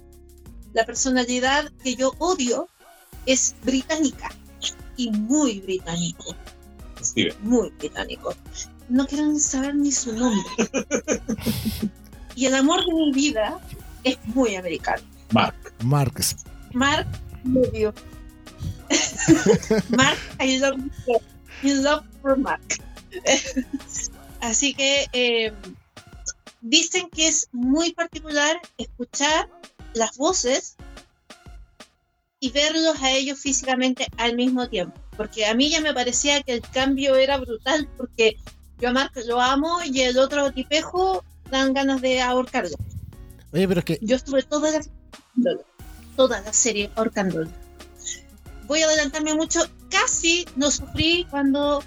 La personalidad que yo odio es británica y muy británico. muy británico. No quiero saber ni su nombre. y el amor de mi vida es muy americano. Mark. Marx. Mark Rubio. Mark, I love you. love for Mark. Así que eh, dicen que es muy particular escuchar las voces y verlos a ellos físicamente al mismo tiempo. Porque a mí ya me parecía que el cambio era brutal, porque yo a Mark lo amo y el otro tipejo dan ganas de ahorcarlo. Oye, pero es que. Yo estuve toda la, toda la serie ahorcándolo. Voy a adelantarme mucho, casi no sufrí cuando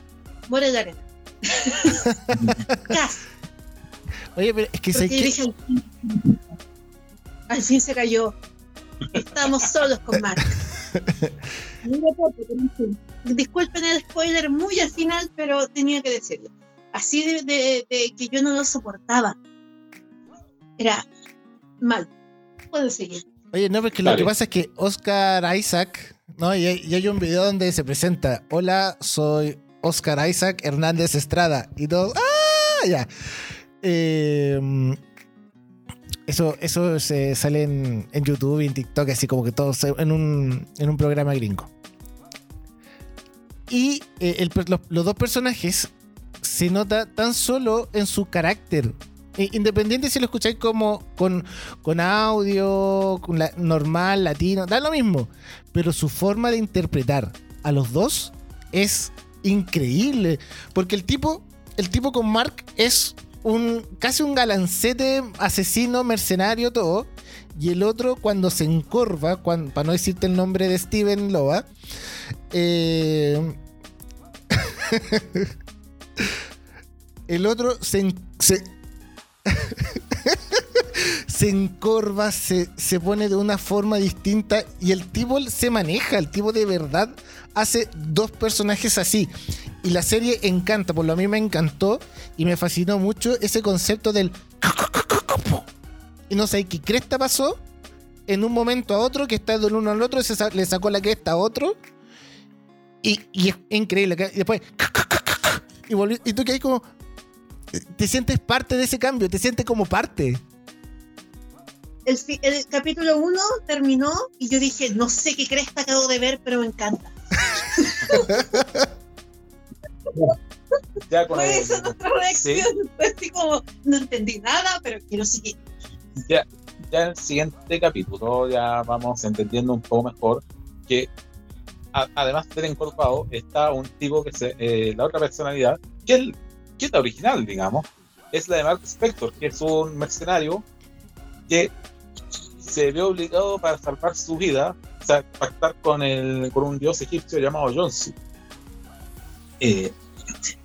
muere la arena. casi. Oye, pero es que se que... al fin se cayó. Estamos solos con Mark. Disculpen el spoiler muy al final, pero tenía que decirlo. Así de, que yo no lo soportaba. Era mal. Puedo seguir. Oye, no, porque lo que pasa es que Oscar Isaac, ¿no? Y hay, un video donde se presenta: Hola, soy Oscar Isaac Hernández Estrada. Y todo, ¡ah! Ya. Eh, eso, eso se sale en, YouTube y en TikTok, así como que todos en un, en un programa gringo. Y eh, los, dos personajes se nota tan solo en su carácter. E, independiente si lo escucháis como con, con audio, con normal, latino, da lo mismo. Pero su forma de interpretar a los dos es increíble. Porque el tipo, el tipo con Mark es un casi un galancete asesino, mercenario, todo. Y el otro, cuando se encorva, para no decirte el nombre de Steven Loa, eh, el otro se, se, se encorva, se, se, pone de una forma distinta y el tipo se maneja, el tipo de verdad hace dos personajes así. Y la serie encanta, por lo a mí me encantó y me fascinó mucho ese concepto del... Y no sé qué cresta pasó en un momento a otro, que está de uno al otro, le sacó la cresta a otro. Y, es increíble. Y después... Y, y tú que hay como... Te sientes parte de ese cambio, te sientes como parte. El, el capítulo 1 terminó y yo dije, no sé qué cresta acabo de ver, pero me encanta. ya con Fue esa nuestra reacción. así como, no entendí nada, pero quiero seguir. Ya, ya en el siguiente capítulo ya vamos entendiendo un poco mejor que además del encorpado está un tipo que se, eh, la otra personalidad, que es, que es la original, digamos, es la de Mark Spector, que es un mercenario que se ve obligado para salvar su vida, o sea, pactar con, el, con un dios egipcio llamado Jonsu. Eh,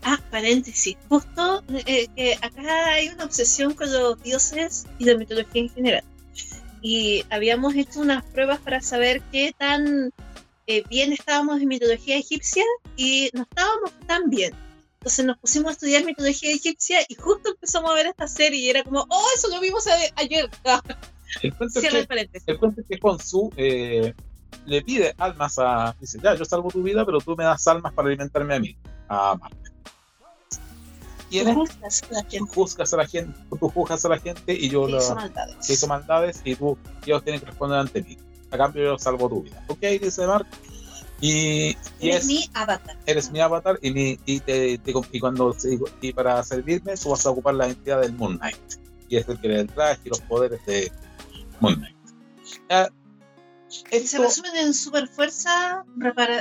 ah, paréntesis, justo eh, que acá hay una obsesión con los dioses y la mitología en general. Y habíamos hecho unas pruebas para saber qué tan eh, bien estábamos en mitología egipcia y no estábamos tan bien. Entonces nos pusimos a estudiar mitología egipcia y justo empezamos a ver esta serie y era como, oh, eso lo vimos ayer. el, cuento es que, el cuento es que con su eh, le pide almas a. Dice, ya, yo salvo tu vida, pero tú me das almas para alimentarme a mí, a Mark. Y tú juzgas a la gente. Tú juzgas a la gente, tú juzgas a la gente y yo lo. Hizo maldades. hizo maldades y tú, ellos tienen que responder ante mí. A cambio, yo salvo tu vida. Ok, dice Mark. Y, y eres mi avatar. Eres mi avatar y, mi, y, te, y cuando y para servirme tú vas a ocupar la identidad del Moon Knight. Y es el que le traje y los poderes de Moon Knight. Se resumen en super fuerza,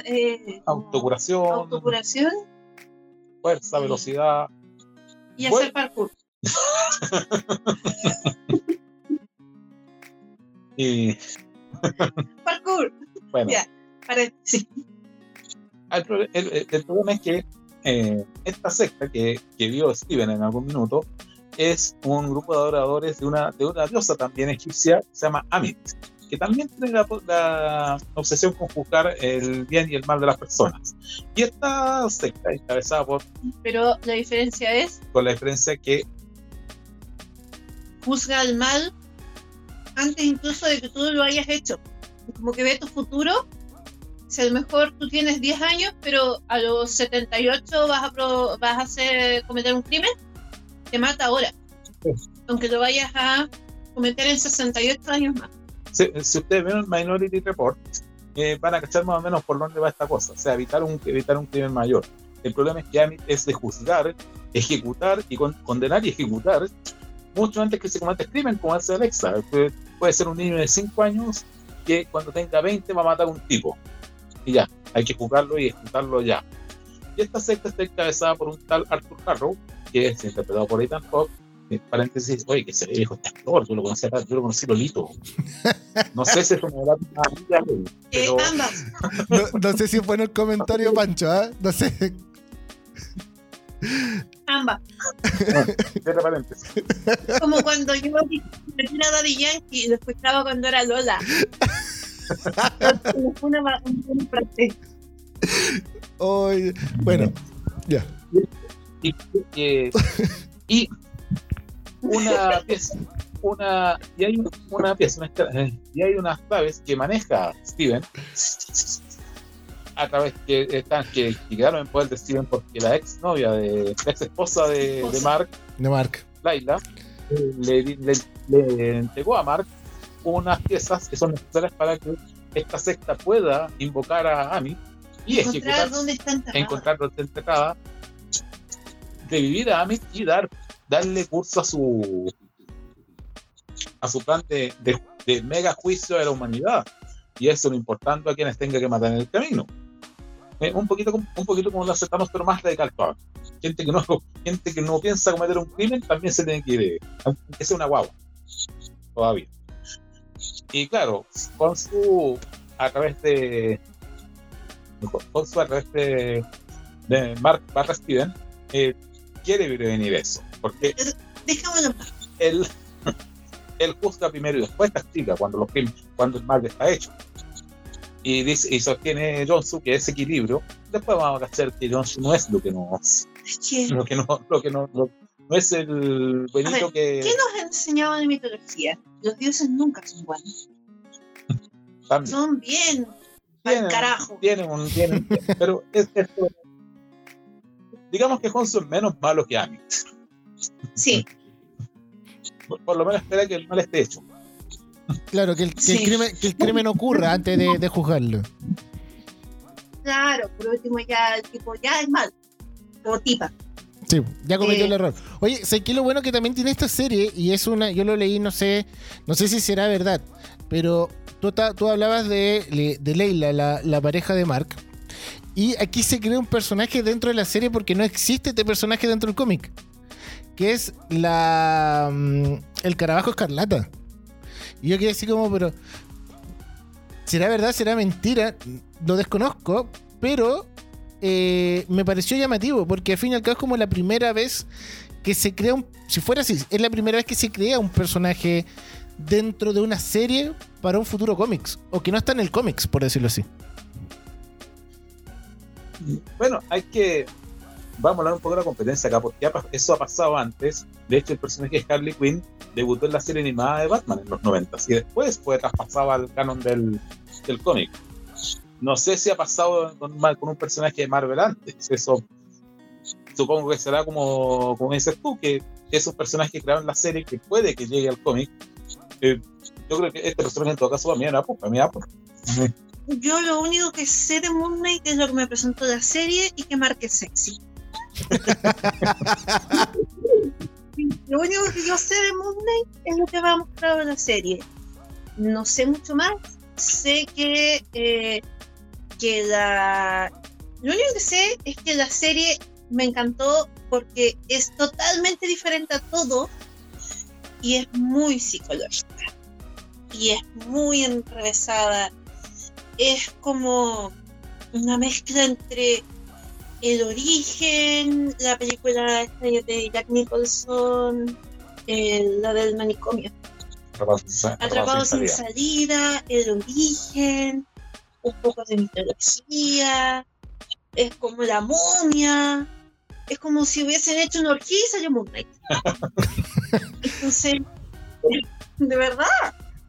eh, autocuración, autocuración, fuerza, velocidad y hacer parkour. y parkour. Bueno. Ya, sí. el, problema es que eh, esta secta que, que, vio Steven en algún minuto es un grupo de adoradores de una, de una diosa también egipcia que se llama Amit que también tiene la, obsesión con juzgar el bien y el mal de las personas. Y esta secta encabezada por... Pero la diferencia es... Con la diferencia que... Juzga el mal antes incluso de que tú lo hayas hecho. Como que ve tu futuro Si a lo mejor tú tienes 10 años, pero a los 78 vas a, vas a hacer, cometer un crimen, te mata ahora. Aunque lo vayas a cometer en 68 años más. Si, si ustedes ven el Minority Report, eh, van a cachar más o menos por dónde va esta cosa. O sea, evitar un, evitar un crimen mayor. El problema es que Amit es de juzgar, ejecutar y condenar y ejecutar mucho antes que se cometa el crimen, como hace Alexa. Puede ser un niño de 5 años que cuando tenga 20 va a matar a un tipo. Y ya, hay que juzgarlo y ejecutarlo ya. Y esta secta está encabezada por un tal Arthur Harrow, que es interpretado por Ethan Hawke. Paréntesis, oye, que se ve viejo este actor, yo lo conocí, yo lo conocí Lolito. No sé si es pero... Ambas. No, no, sé si fue en el comentario, Pancho, ¿eh? No sé. Ambas. Como cuando yo me a Daddy Yankee y lo escuchaba cuando era Lola. una, una Bueno, ya. Y, y, una pieza, una, y hay una pieza, una, y hay unas claves que maneja Steven a través que están que, quedaron en poder de Steven porque la ex novia de la ex esposa de, de Mark, de Mark, Laila, le, le, entregó a Mark unas piezas que son necesarias para que esta secta pueda invocar a Ami y ejecutar, dónde encontrar dónde está enterrada, revivir a Ami y dar, darle curso a su a su plan de, de mega juicio de la humanidad. Y eso lo importante a quienes tenga que matar en el camino. Eh, un poquito un poquito como lo aceptamos pero más radical todavía gente que no gente que no piensa cometer un crimen también se tiene que ir aunque sea una guagua todavía y claro con su a través de su a través de, de Mark barra Steven eh, quiere prevenir eso porque él él juzga primero y después castiga cuando los cuando el mal está hecho y, dice, y sostiene Johnson que es equilibrio, después vamos a hacer que Johnson no es lo que no es. Lo que no, lo que no, no es el buenito que. ¿Qué nos ha enseñado en mitología? Los dioses nunca son buenos. Son bien. Tienen, carajo. Tienen un. Tienen, pero es, esto digamos que Johnson es menos malo que Amy. Sí. Por, por, lo menos espera que el mal esté hecho. Claro, que el, crimen, ocurra antes de, juzgarlo. Claro, por último ya el tipo ya es mal, como tipa. Sí, ya cometió el eh. error. Oye, sé que lo bueno que también tiene esta serie, y es una, yo lo leí, no sé, no sé si será verdad, pero tú, tú hablabas de, de Leila, la, la, pareja de Mark, y aquí se crea un personaje dentro de la serie porque no existe este personaje dentro del cómic, que es la mm, el carabajo escarlata. Y yo quedé así como, pero. ¿Será verdad? ¿Será mentira? Lo desconozco, pero eh, me pareció llamativo, porque al fin y al cabo es como la primera vez que se crea un. Si fuera así, es la primera vez que se crea un personaje dentro de una serie para un futuro cómics, o que no está en el cómics, por decirlo así. Bueno, hay que vamos a hablar un poco de la competencia acá, porque eso ha pasado antes. De hecho, el personaje de Harley Quinn debutó en la serie animada de Batman en los 90 y después fue traspasado al canon del, del cómic. No sé si ha pasado con, un personaje de Marvel antes. Eso supongo que será como, como dices tú, que esos personajes que crearon la serie que puede que llegue al cómic. Eh, yo creo que este personaje en todo caso va a mirar para mí Yo lo único que sé de Moon Knight es lo que me presentó la serie y que marque sexy. lo único que yo sé de Moon Knight es lo que va a mostrar en la serie. No sé mucho más. Sé que, eh, que la. Lo único que sé es que la serie me encantó porque es totalmente diferente a todo y es muy psicológica y es muy enrevesada. Es como una mezcla entre el origen, la película de Jack Nicholson, la del manicomio. Atrapados, sin, salida. el origen, un poco de mitología, es como la momia, es como si hubiesen hecho una orgía y salió Moon Entonces, de verdad,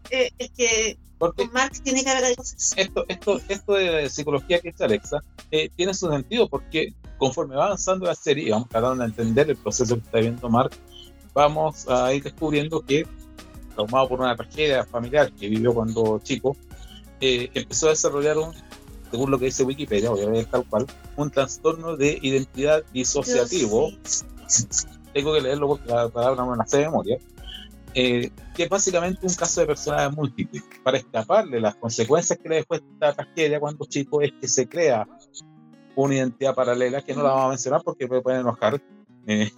eh, es que Porque Marx tiene que haber. Esto, esto, esto de psicología que dice Alexa eh, tiene su sentido porque conforme va avanzando la serie y vamos tratando de entender el proceso que está viviendo Mark, vamos a ir descubriendo que, traumado por una tragedia familiar que vivió cuando chico, eh, empezó a desarrollar un, según lo que dice Wikipedia, voy a ver tal cual, un trastorno de identidad disociativo. Tengo que leerlo porque la palabra no me la sé de memoria eh, que es básicamente un caso de personalidad múltiple. Para escaparle las consecuencias que le dejó esta tragedia cuando chico es que se crea una identidad paralela que no la vamos a mencionar porque me pueden enojar. Eh,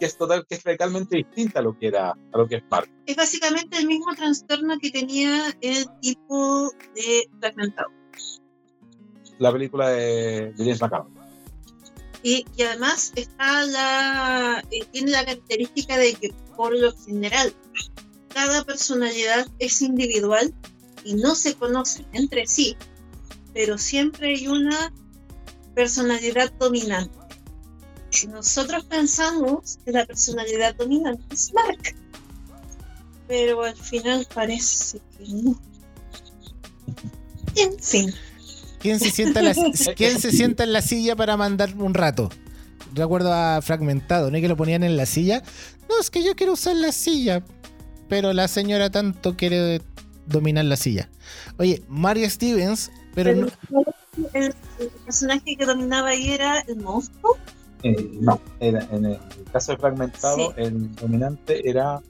que es total, que es radicalmente distinta a lo que era, a lo que es Mark. Es básicamente el mismo trastorno que tenía el tipo de fragmentado. La película de, James. Y, y, además está la, eh, tiene la característica de que por lo general cada personalidad es individual y no se conocen entre sí, pero siempre hay una personalidad dominante. Nosotros pensamos que la personalidad dominante es Mark, pero al final parece que no. En fin. ¿Quién se sienta en la, ¿quién se sienta en la silla para mandar un rato? Recuerdo a Fragmentado, ¿no? Que lo ponían en la silla. No, es que yo quiero usar la silla. Pero la señora tanto quiere dominar la silla. Oye, Mario Stevens, pero, no... el, personaje que dominaba ahí era el monstruo. Eh, no, era, en el caso de Fragmentado, el dominante era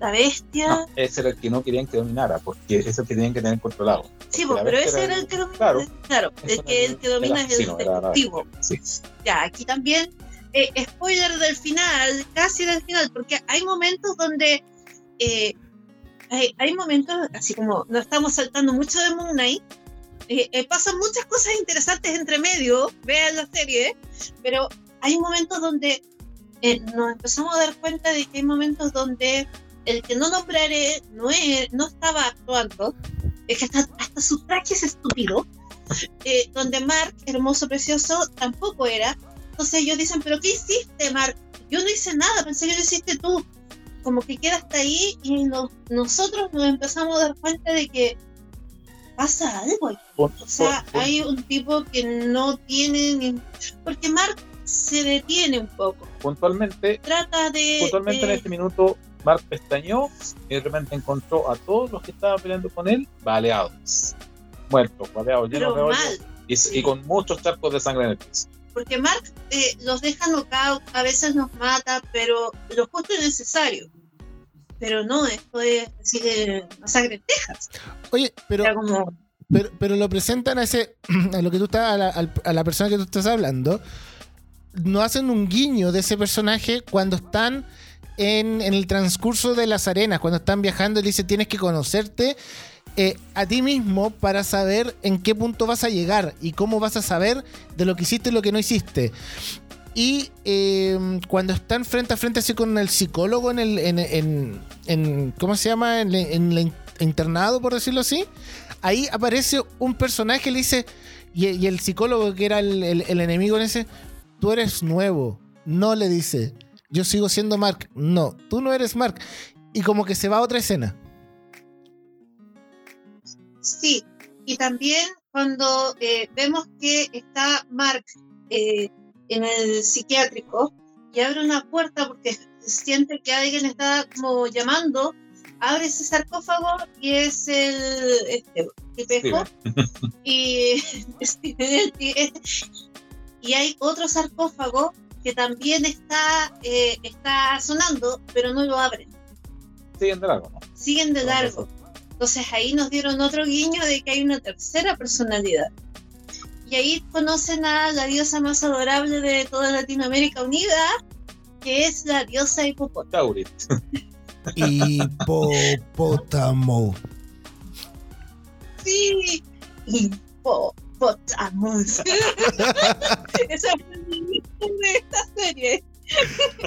la bestia. ese era el que no querían que dominara, porque es el que tenían que tener controlado. Sí, pues, pero ese era el, que domina. Claro, claro el, que, el que domina es el detective. Sí. Ya, aquí también, eh, spoiler del final, casi del final, porque hay momentos donde. Eh, hay, hay, momentos, así como nos estamos saltando mucho de Moon Knight, eh, pasan muchas cosas interesantes entre medio, vean la serie, pero hay momentos donde nos empezamos a dar cuenta de que hay momentos donde el que no nombraré no, no estaba actuando, es que hasta, hasta su traje es estúpido, eh, donde Mark, hermoso, precioso, tampoco era. Entonces ellos dicen, pero ¿qué hiciste, Mark? Yo no hice nada, pensé que lo hiciste tú. Como que queda hasta ahí y nosotros nos empezamos a dar cuenta de que pasa algo. o sea, hay un tipo que no tiene ni... Porque Mark se detiene un poco. Puntualmente, trata de... Puntualmente en este minuto Mark pestañó y de repente encontró a todos los que estaban peleando con él baleados, muertos, baleados, llenos de hoyos y, con muchos charcos de sangre en el piso. Porque Mark eh, los deja knockout, a veces nos mata, pero lo justo es necesario. Pero no, esto es así de masacre en Texas. Oye, pero, pero, pero, lo presentan a ese, a lo que tú estás, a la, a la persona que tú estás hablando, no hacen un guiño de ese personaje cuando están en, el transcurso de las arenas, cuando están viajando, le dice, tienes que conocerte eh, a ti mismo para saber en qué punto vas a llegar y cómo vas a saber de lo que hiciste y lo que no hiciste. Y em, cuando están frente a frente así con el psicólogo en el, en, ¿cómo se llama? En, el internado, por decirlo así, ahí aparece un personaje, le dice, y, el psicólogo que era el, el enemigo en ese, tú eres nuevo, no le dice yo sigo siendo Mark. No, tú no eres Mark. Y como que se va a otra escena. Sí, y también cuando eh, vemos que está Mark eh, en el psiquiátrico y abre una puerta porque siente que alguien está como llamando, abre ese sarcófago y es el este, tipejo y, y hay otro sarcófago que también está, eh, está sonando, pero no lo abren. Siguen de largo, ¿no? Siguen de largo. Entonces ahí nos dieron otro guiño de que hay una tercera personalidad. Y ahí conocen a la diosa más adorable de toda Latinoamérica Unida, que es la diosa hipopótamo. Hipopótamo. Sí, hipopótamo. Esa fue de esta serie.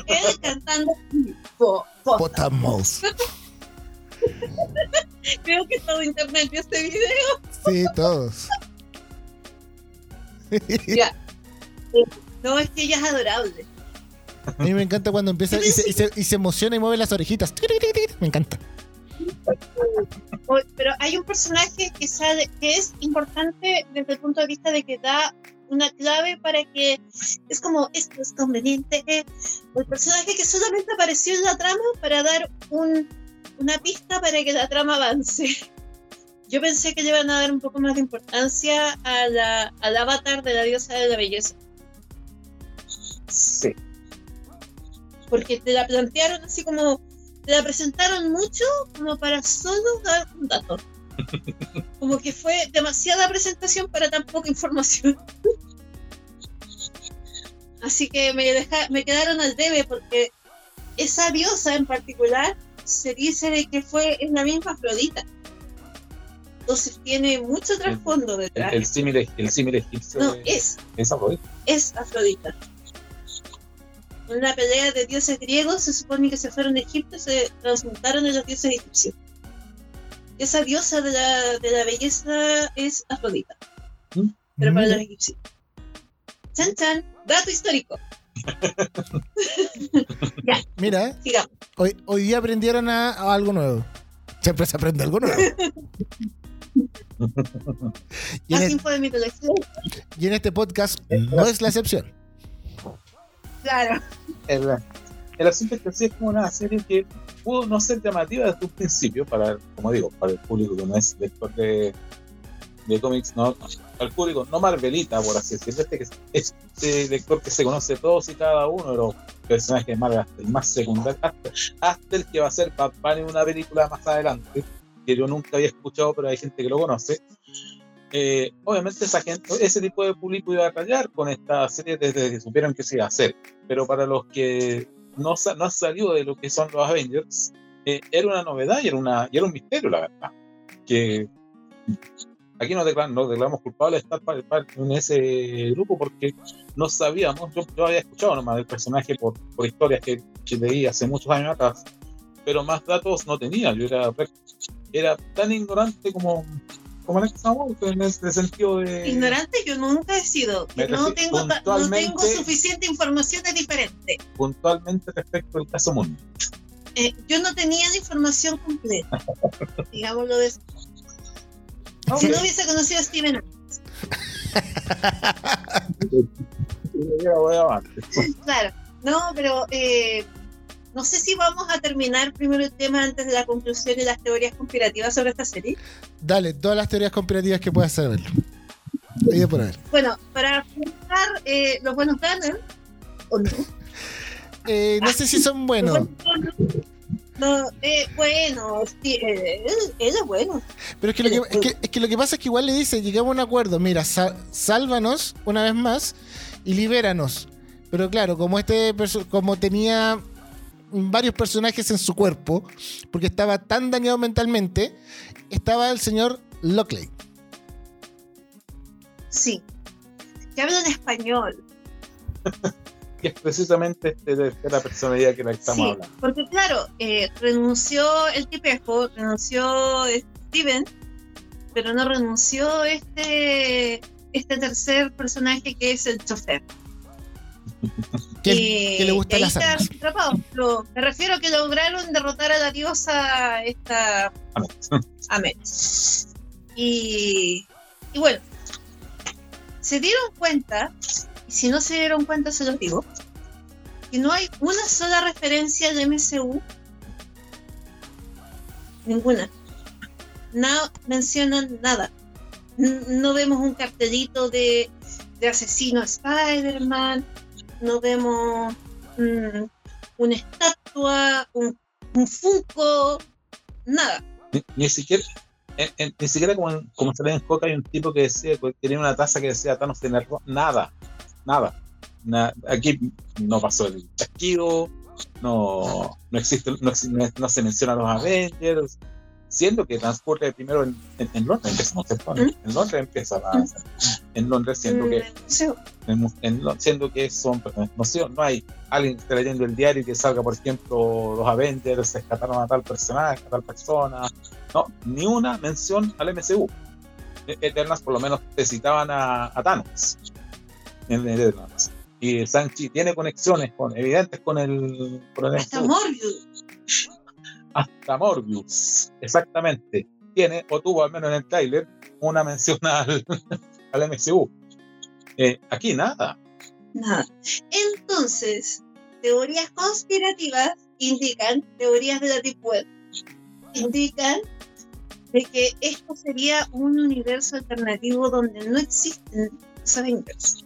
Él cantando Potamos. Creo que todo internet vio este video. Sí, todos. Ya. No, es que ella es adorable. A mí me encanta cuando empieza y se, y se, emociona y mueve las orejitas. Me encanta. Pero hay un personaje que, sabe, que es importante desde el punto de vista de que da una clave para que es como esto es conveniente. el personaje que solamente apareció en la trama para dar un, una pista para que la trama avance. Yo pensé que le iban a dar un poco más de importancia a la, al avatar de la diosa de la belleza. Sí. Porque te la plantearon así como, la presentaron mucho como para solo dar un dato. Como que fue demasiada presentación para tan poca información. Así que me, deja, me quedaron al debe porque esa diosa en particular se dice de que fue en la misma Afrodita. Entonces tiene mucho trasfondo detrás. El símil el egipcio no, es, es Afrodita. Es Afrodita. En una pelea de dioses griegos se supone que se fueron a Egipto y se transmutaron en los dioses egipcios. Esa diosa de la, de la belleza es Afrodita. ¿Mm? Pero para los egipcios. Chan chan, dato histórico. ya. Mira, Hoy, hoy día aprendieron a, algo nuevo. Siempre se aprende algo nuevo. y, en info de y en este podcast no es la excepción. Claro. El, el asunto es que sí es como una serie que pudo no ser llamativa desde un principio para, como digo, para el público que no es lector de, de cómics, no, al público no Marvelita, por así decirlo, este, este lector que se conoce todos y cada uno de los personajes de Marvel, hasta el más secundario, hasta, el que va a ser Batman en una película más adelante, que yo nunca había escuchado, pero hay gente que lo conoce. Eh, obviamente esa gente, ese tipo de público iba a callar con esta serie desde que supieron que se iba a hacer, pero para los que no, no han salido de lo que son los Avengers, eh, era una novedad y era, una, y era un misterio, la verdad. Que aquí nos declaramos, declaramos culpables de estar en ese grupo porque no sabíamos, yo, había escuchado nomás del personaje por, por historias que, que, leí hace muchos años atrás, pero más datos no tenía, yo era, era tan ignorante como, como en en ese sentido de... Ignorante yo nunca he sido, no tengo, no tengo suficiente información, es diferente. Puntualmente respecto al caso Mundo. Eh, yo no tenía la información completa, digámoslo de si no hubiese conocido a Steven claro, no, pero eh, no sé si vamos a terminar primero el tema antes de la conclusión y las teorías conspirativas sobre esta serie. Dale, todas las teorías conspirativas que puedas saber. por Bueno, para empezar, eh, los buenos ganan, ¿o no? Eh, no sé si son buenos. No, eh, bueno, sí, eh, él, es bueno. Pero es que, lo que, lo que pasa es que igual le dice, llegamos a un acuerdo, mira, sálvanos una vez más y libéranos. Pero claro, como este como tenía varios personajes en su cuerpo, porque estaba tan dañado mentalmente, estaba el señor Lockley. Sí, que habla en español. que es precisamente este de, la personalidad que la estamos hablando. Porque claro, eh, renunció el tipejo, renunció Steven, pero no renunció este, este tercer personaje que es el chofer. que, le gusta la Me refiero a que lograron derrotar a la diosa esta Amet. Y, y bueno, se dieron cuenta si no se dieron cuenta, se los digo, que no hay una sola referencia al MCU. Ninguna. No mencionan nada. No vemos un cartelito de, de asesino Spider-Man. No vemos mm, una estatua, un, un Funko, nada. Ni, siquiera, ni siquiera como, como se ve en Coca hay un tipo que decía que tenía una taza que decía Thanos tener nada nada. aquí no pasó el chasquido, no, no existe, no, se menciona a los Avengers, siendo que transcurre primero en, en, Londres, empezamos en Londres empieza en Londres siendo que en, siendo que son no, sé, no hay alguien que esté leyendo el diario y que salga por ejemplo los Avengers rescataron a tal personaje a tal persona no ni una mención al MCU e, Eternas por lo menos te citaban a, a Thanos. Y Sanchi tiene conexiones con, evidentes con el, con Hasta Morbius. hasta Morbius, exactamente, tiene o tuvo al menos en el trailer una mención al, al MCU. Eh, aquí nada. Nada. Entonces, teorías conspirativas indican, teorías de la Deep Web, indican de que esto sería un universo alternativo donde no existen los Avengers.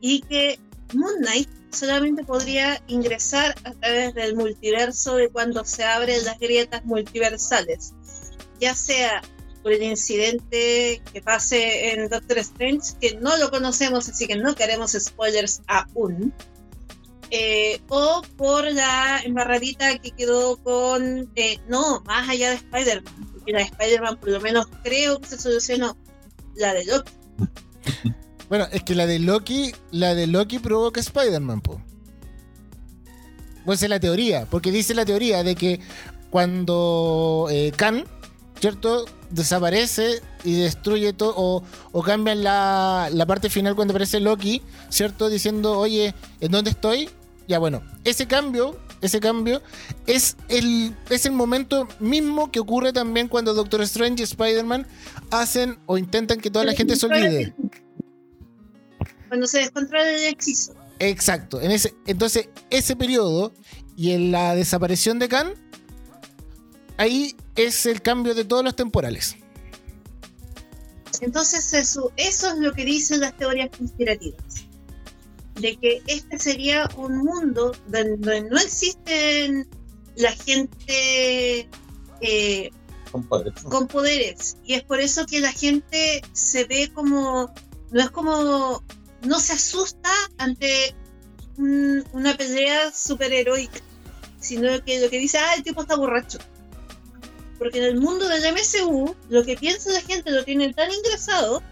Y que Moon Knight solamente podría ingresar a través del multiverso de cuando se abren las grietas multiversales, ya sea por el incidente que pase en Doctor Strange, que no lo conocemos, así que no queremos spoilers aún, eh, o por la embarradita que quedó con, eh, no, más allá de Spider-Man, porque la de Spider-Man por lo menos creo que se solucionó, la de Loki. Bueno, es que la de Loki, la de Loki provoca Spider-Man, po. Pues es la teoría, porque dice la teoría de que cuando eh, Khan, ¿cierto? Desaparece y destruye todo, o, o cambian la, la, parte final cuando aparece Loki, ¿cierto? Diciendo, oye, ¿en dónde estoy? Ya bueno, ese cambio, ese cambio es el, es el momento mismo que ocurre también cuando Doctor Strange y Spider-Man hacen o intentan que toda la gente se olvide cuando se descontrola el hechizo. Exacto. En ese, entonces, ese periodo y en la desaparición de Khan, ahí es el cambio de todos los temporales. Entonces, eso, eso es lo que dicen las teorías conspirativas. De que este sería un mundo donde no existen la gente eh, con, poderes. con poderes. Y es por eso que la gente se ve como. No es como no se asusta ante una pelea superheroica, sino que lo que dice, ah, el tipo está borracho. Porque en el mundo del MCU, lo que piensa la gente lo tiene tan ingresado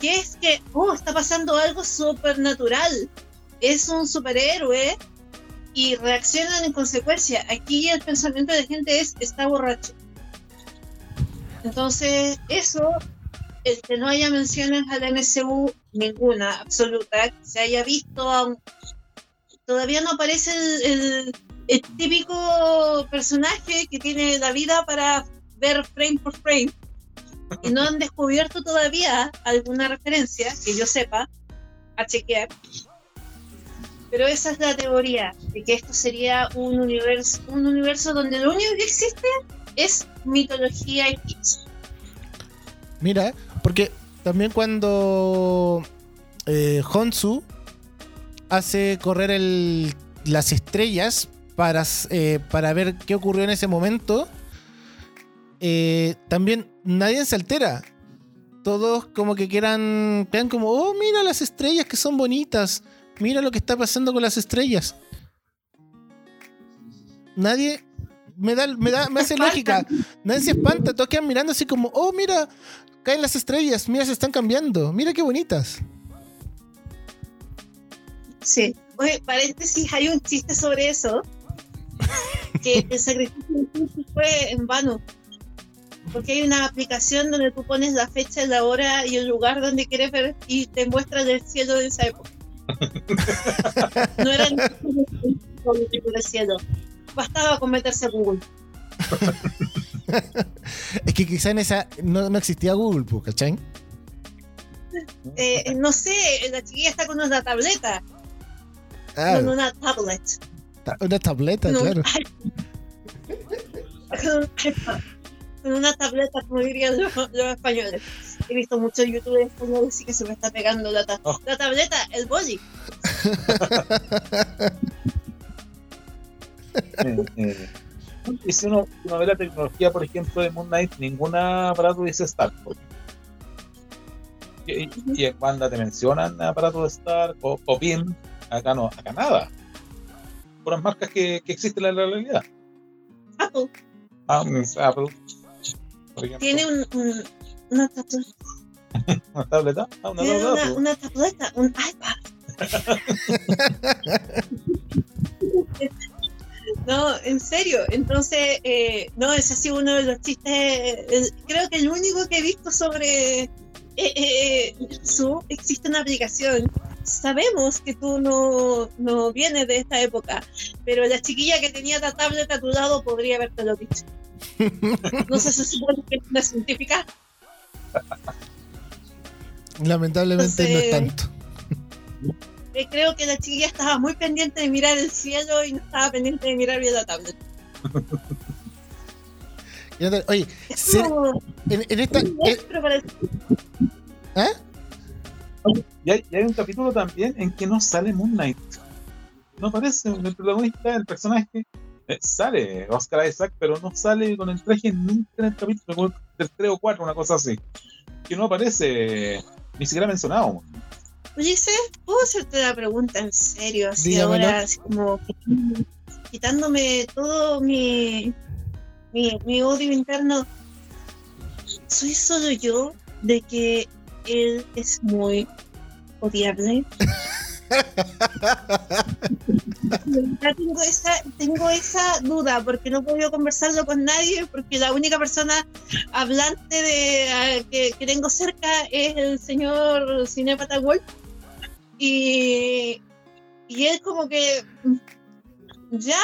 que es que, oh, está pasando algo supernatural. Es un superhéroe y reaccionan en consecuencia. Aquí el pensamiento de la gente es, está borracho. Entonces, eso el que no haya menciones al MCU, ninguna, absoluta, que se haya visto, todavía no aparece el, típico personaje que tiene la vida para ver frame por frame. Y no han descubierto todavía alguna referencia, que yo sepa, a chequear. Pero esa es la teoría, de que esto sería un universo, un universo donde lo único que existe es mitología y Mira, porque también cuando eh, Honsu hace correr el, las estrellas para, eh, para ver qué ocurrió en ese momento, eh, también nadie se altera. Todos como que quieran, quedan como, oh, mira las estrellas que son bonitas. Mira lo que está pasando con las estrellas. Nadie me da, me da, me hace lógica. Nadie se espanta, todos quedan mirando así como, oh, mira, caen las estrellas, mira, se están cambiando, mira qué bonitas. Sí, oye, paréntesis, hay un chiste sobre eso, que el sacrificio fue en vano, porque hay una aplicación donde tú pones la fecha, la hora y el lugar donde quieres ver y te muestra el cielo de esa época. no era el cielo, bastaba con meterse a Google. es que quizá en esa no, existía Google, pues, ¿cachai? Eh, no sé, la chiquilla está con una tableta. Ah. Con una tablet. Una tableta, claro. con una tableta, como dirían los, españoles. He visto muchos youtubers españoles y que se me está pegando la, oh. la tableta, el boli. eh, eh y si uno, ve la tecnología, por ejemplo, de Moon Knight, ninguna aparato dice Stark. Y, y, en banda te mencionan aparato de Stark o, o PIN, acá no, acá nada. Puras marcas que, que existen en la realidad. Apple. Ah, Apple. Tiene un, una tableta. ¿Una tableta? Ah, una, Tiene tableta, una, una tableta, un iPad. No, en serio. Entonces, eh, no, ese ha sido uno de los chistes. creo que el único que he visto sobre eh, eh, su existe una aplicación sabemos que tú no, no vienes de esta época, pero la chiquilla que tenía la tablet a tu lado podría haberte lo dicho. No sé si supone que es una científica. Lamentablemente no es tanto. Eh, creo que la chiquilla estaba muy pendiente de mirar el cielo y no estaba pendiente de mirar bien la tablet. Oye, en, esta. ¿Eh? Y hay, un capítulo también en que no sale Moon Knight. No aparece el protagonista, el personaje. Eh, sale Oscar Isaac, pero no sale con el traje nunca en el capítulo, del 3 o 4, una cosa así. Que no aparece ni siquiera mencionado. Oye, ¿puedo hacerte la pregunta en serio? Así ahora, así como quitándome todo mi, mi, mi odio interno. ¿Soy solo yo de que él es muy odiable. tengo esa, tengo esa duda porque no he podido conversarlo con nadie porque la única persona hablante de ah, que, tengo cerca es el señor Cinepata Wolf y, y él como que ya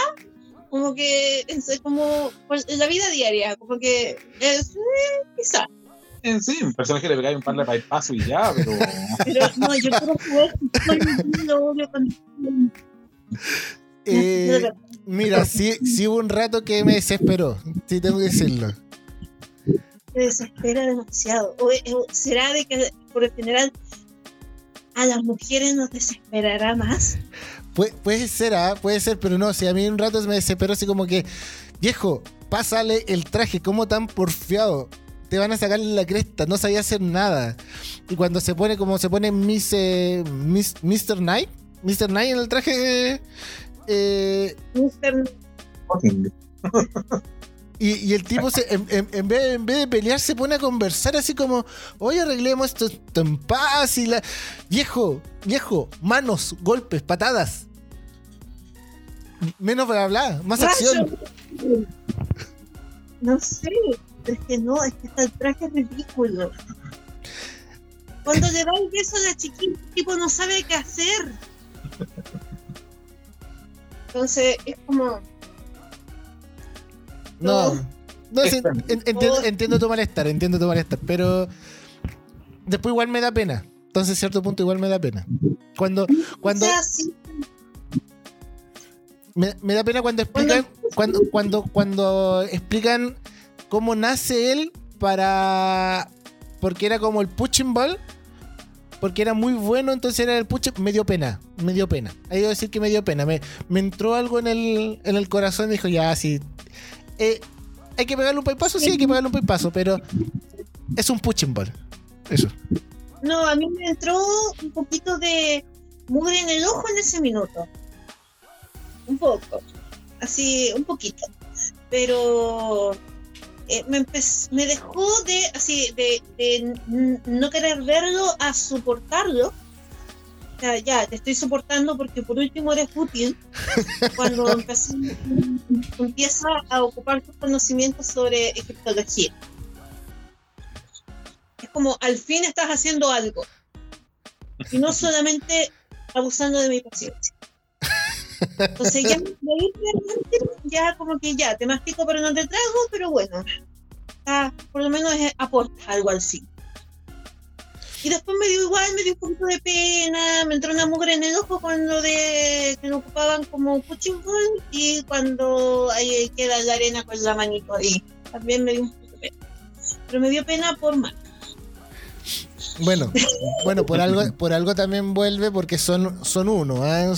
como que es como pues, la vida diaria como que es eh, quizá en sí, un personaje le pegáis un par de bypass y ya, pero. pero no, yo creo que lo eh, mira, sí, sí hubo un rato que me desesperó, sí tengo que decirlo. Me desespera demasiado. O, será de que por el general a las mujeres nos desesperará más. puede ser, ¿ah? puede ser, pero no, si a mí un rato me desesperó así como que, viejo, pásale el traje, como tan porfiado te van a sacar la cresta, no sabía hacer nada. Y cuando se pone como se pone Miss, eh, Mr. Knight, Mr. Knight en el traje... Eh, Mr. Y, y, el tipo se, en, vez, en, vez, de pelear se pone a conversar así como, oye, arreglemos esto, en paz y la... Viejo, viejo, manos, golpes, patadas. Menos para hablar, más acción. No sé, es que no, es que está el traje ridículo. Cuando le da el beso a la chiquita, el tipo no sabe qué hacer. Entonces, es como. No, no entiendo, tu malestar, entiendo tu malestar, pero después igual me da pena. Entonces, a cierto punto, igual me da pena. Cuando. cuando me, me, da pena cuando explican. Cuando, cuando, cuando explican cómo nace él para. Porque era como el punching ball. Porque era muy bueno, entonces era el push. Me dio pena, me dio pena. Hay que decir que me dio pena. Me, me entró algo en el, en el corazón y dijo, ya, sí. Eh, hay que pegarle un paipazo, sí, hay que pegarle un paipazo, pero es un punching ball. Eso. No, a mí me entró un poquito de mugre en el ojo en ese minuto. Un poco. Así, un poquito. Pero eh, me, me, dejó de así de, no querer verlo a soportarlo. O sea, ya, te estoy soportando porque por último eres útil. Cuando empieza a ocupar tus conocimientos sobre egiptología. Es como, al fin estás haciendo algo. Y no solamente abusando de mi paciencia. Entonces ya, ya como que ya, te mastico pero no te trago, pero bueno, por lo menos aporta algo al fin. Y después me dio igual, me dio un poquito de pena, me entró una mugre en el ojo cuando de que lo ocupaban como punching y cuando ahí queda la arena con la manito ahí. También me dio un poquito de pena. Pero me dio pena por mal. Bueno, bueno, por algo, por algo también vuelve porque son, son uno. ¿ah?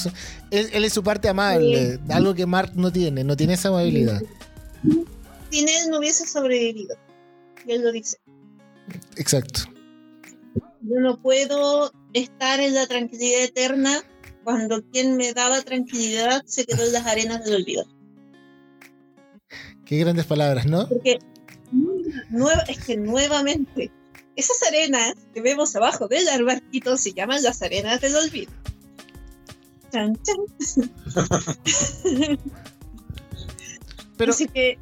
Él, es su parte amable, algo que Mark no tiene, no tiene esa amabilidad. Sin él no hubiese sobrevivido. Y él lo dice. Exacto. Yo no puedo estar en la tranquilidad eterna cuando quien me daba tranquilidad se quedó en las arenas del olvido. Qué grandes palabras, ¿no? Porque es que nuevamente esas arenas que vemos abajo del arbarquito se llaman las arenas del olvido. Chan, chan. Pero, Así que.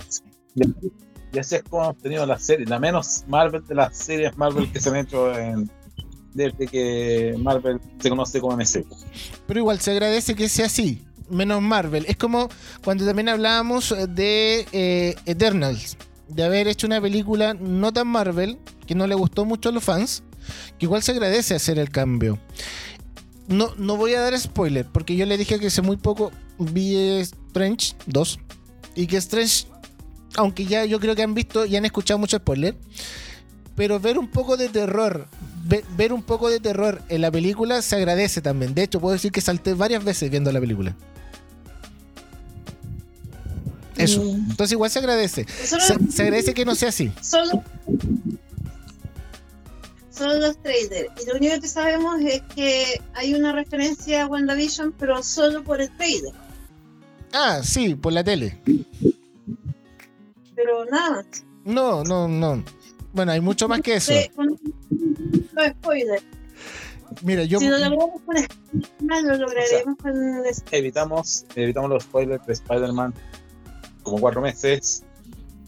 Y así es como hemos tenido la serie, la menos Marvel de las series Marvel que se han hecho en, desde que Marvel se conoce como MCU. Pero igual se agradece que sea así, menos Marvel. Es como cuando también hablábamos de eh, Eternals, de haber hecho una película no tan Marvel, que no le gustó mucho a los fans, que igual se agradece hacer el cambio. No, no voy a dar spoiler, porque yo le dije que hace muy poco vi Strange 2 y que Strange, aunque ya yo creo que han visto y han escuchado mucho spoiler, pero ver un poco de terror, ver, un poco de terror en la película se agradece también. De hecho, puedo decir que salté varias veces viendo la película. Eso. Mm. Entonces igual se agradece. Se, agradece que no sea así. Solo, solo los trailers. Y lo único que sabemos es que hay una referencia a WandaVision, pero solo por el trailer. Ah, sí, por la tele. Pero nada. No, no, no. Bueno, hay mucho más que eso. no spoiler. Mira, yo. Si lo logramos con Spider-Man, lo lograremos con. Evitamos, evitamos los spoilers de Spider-Man como cuatro meses.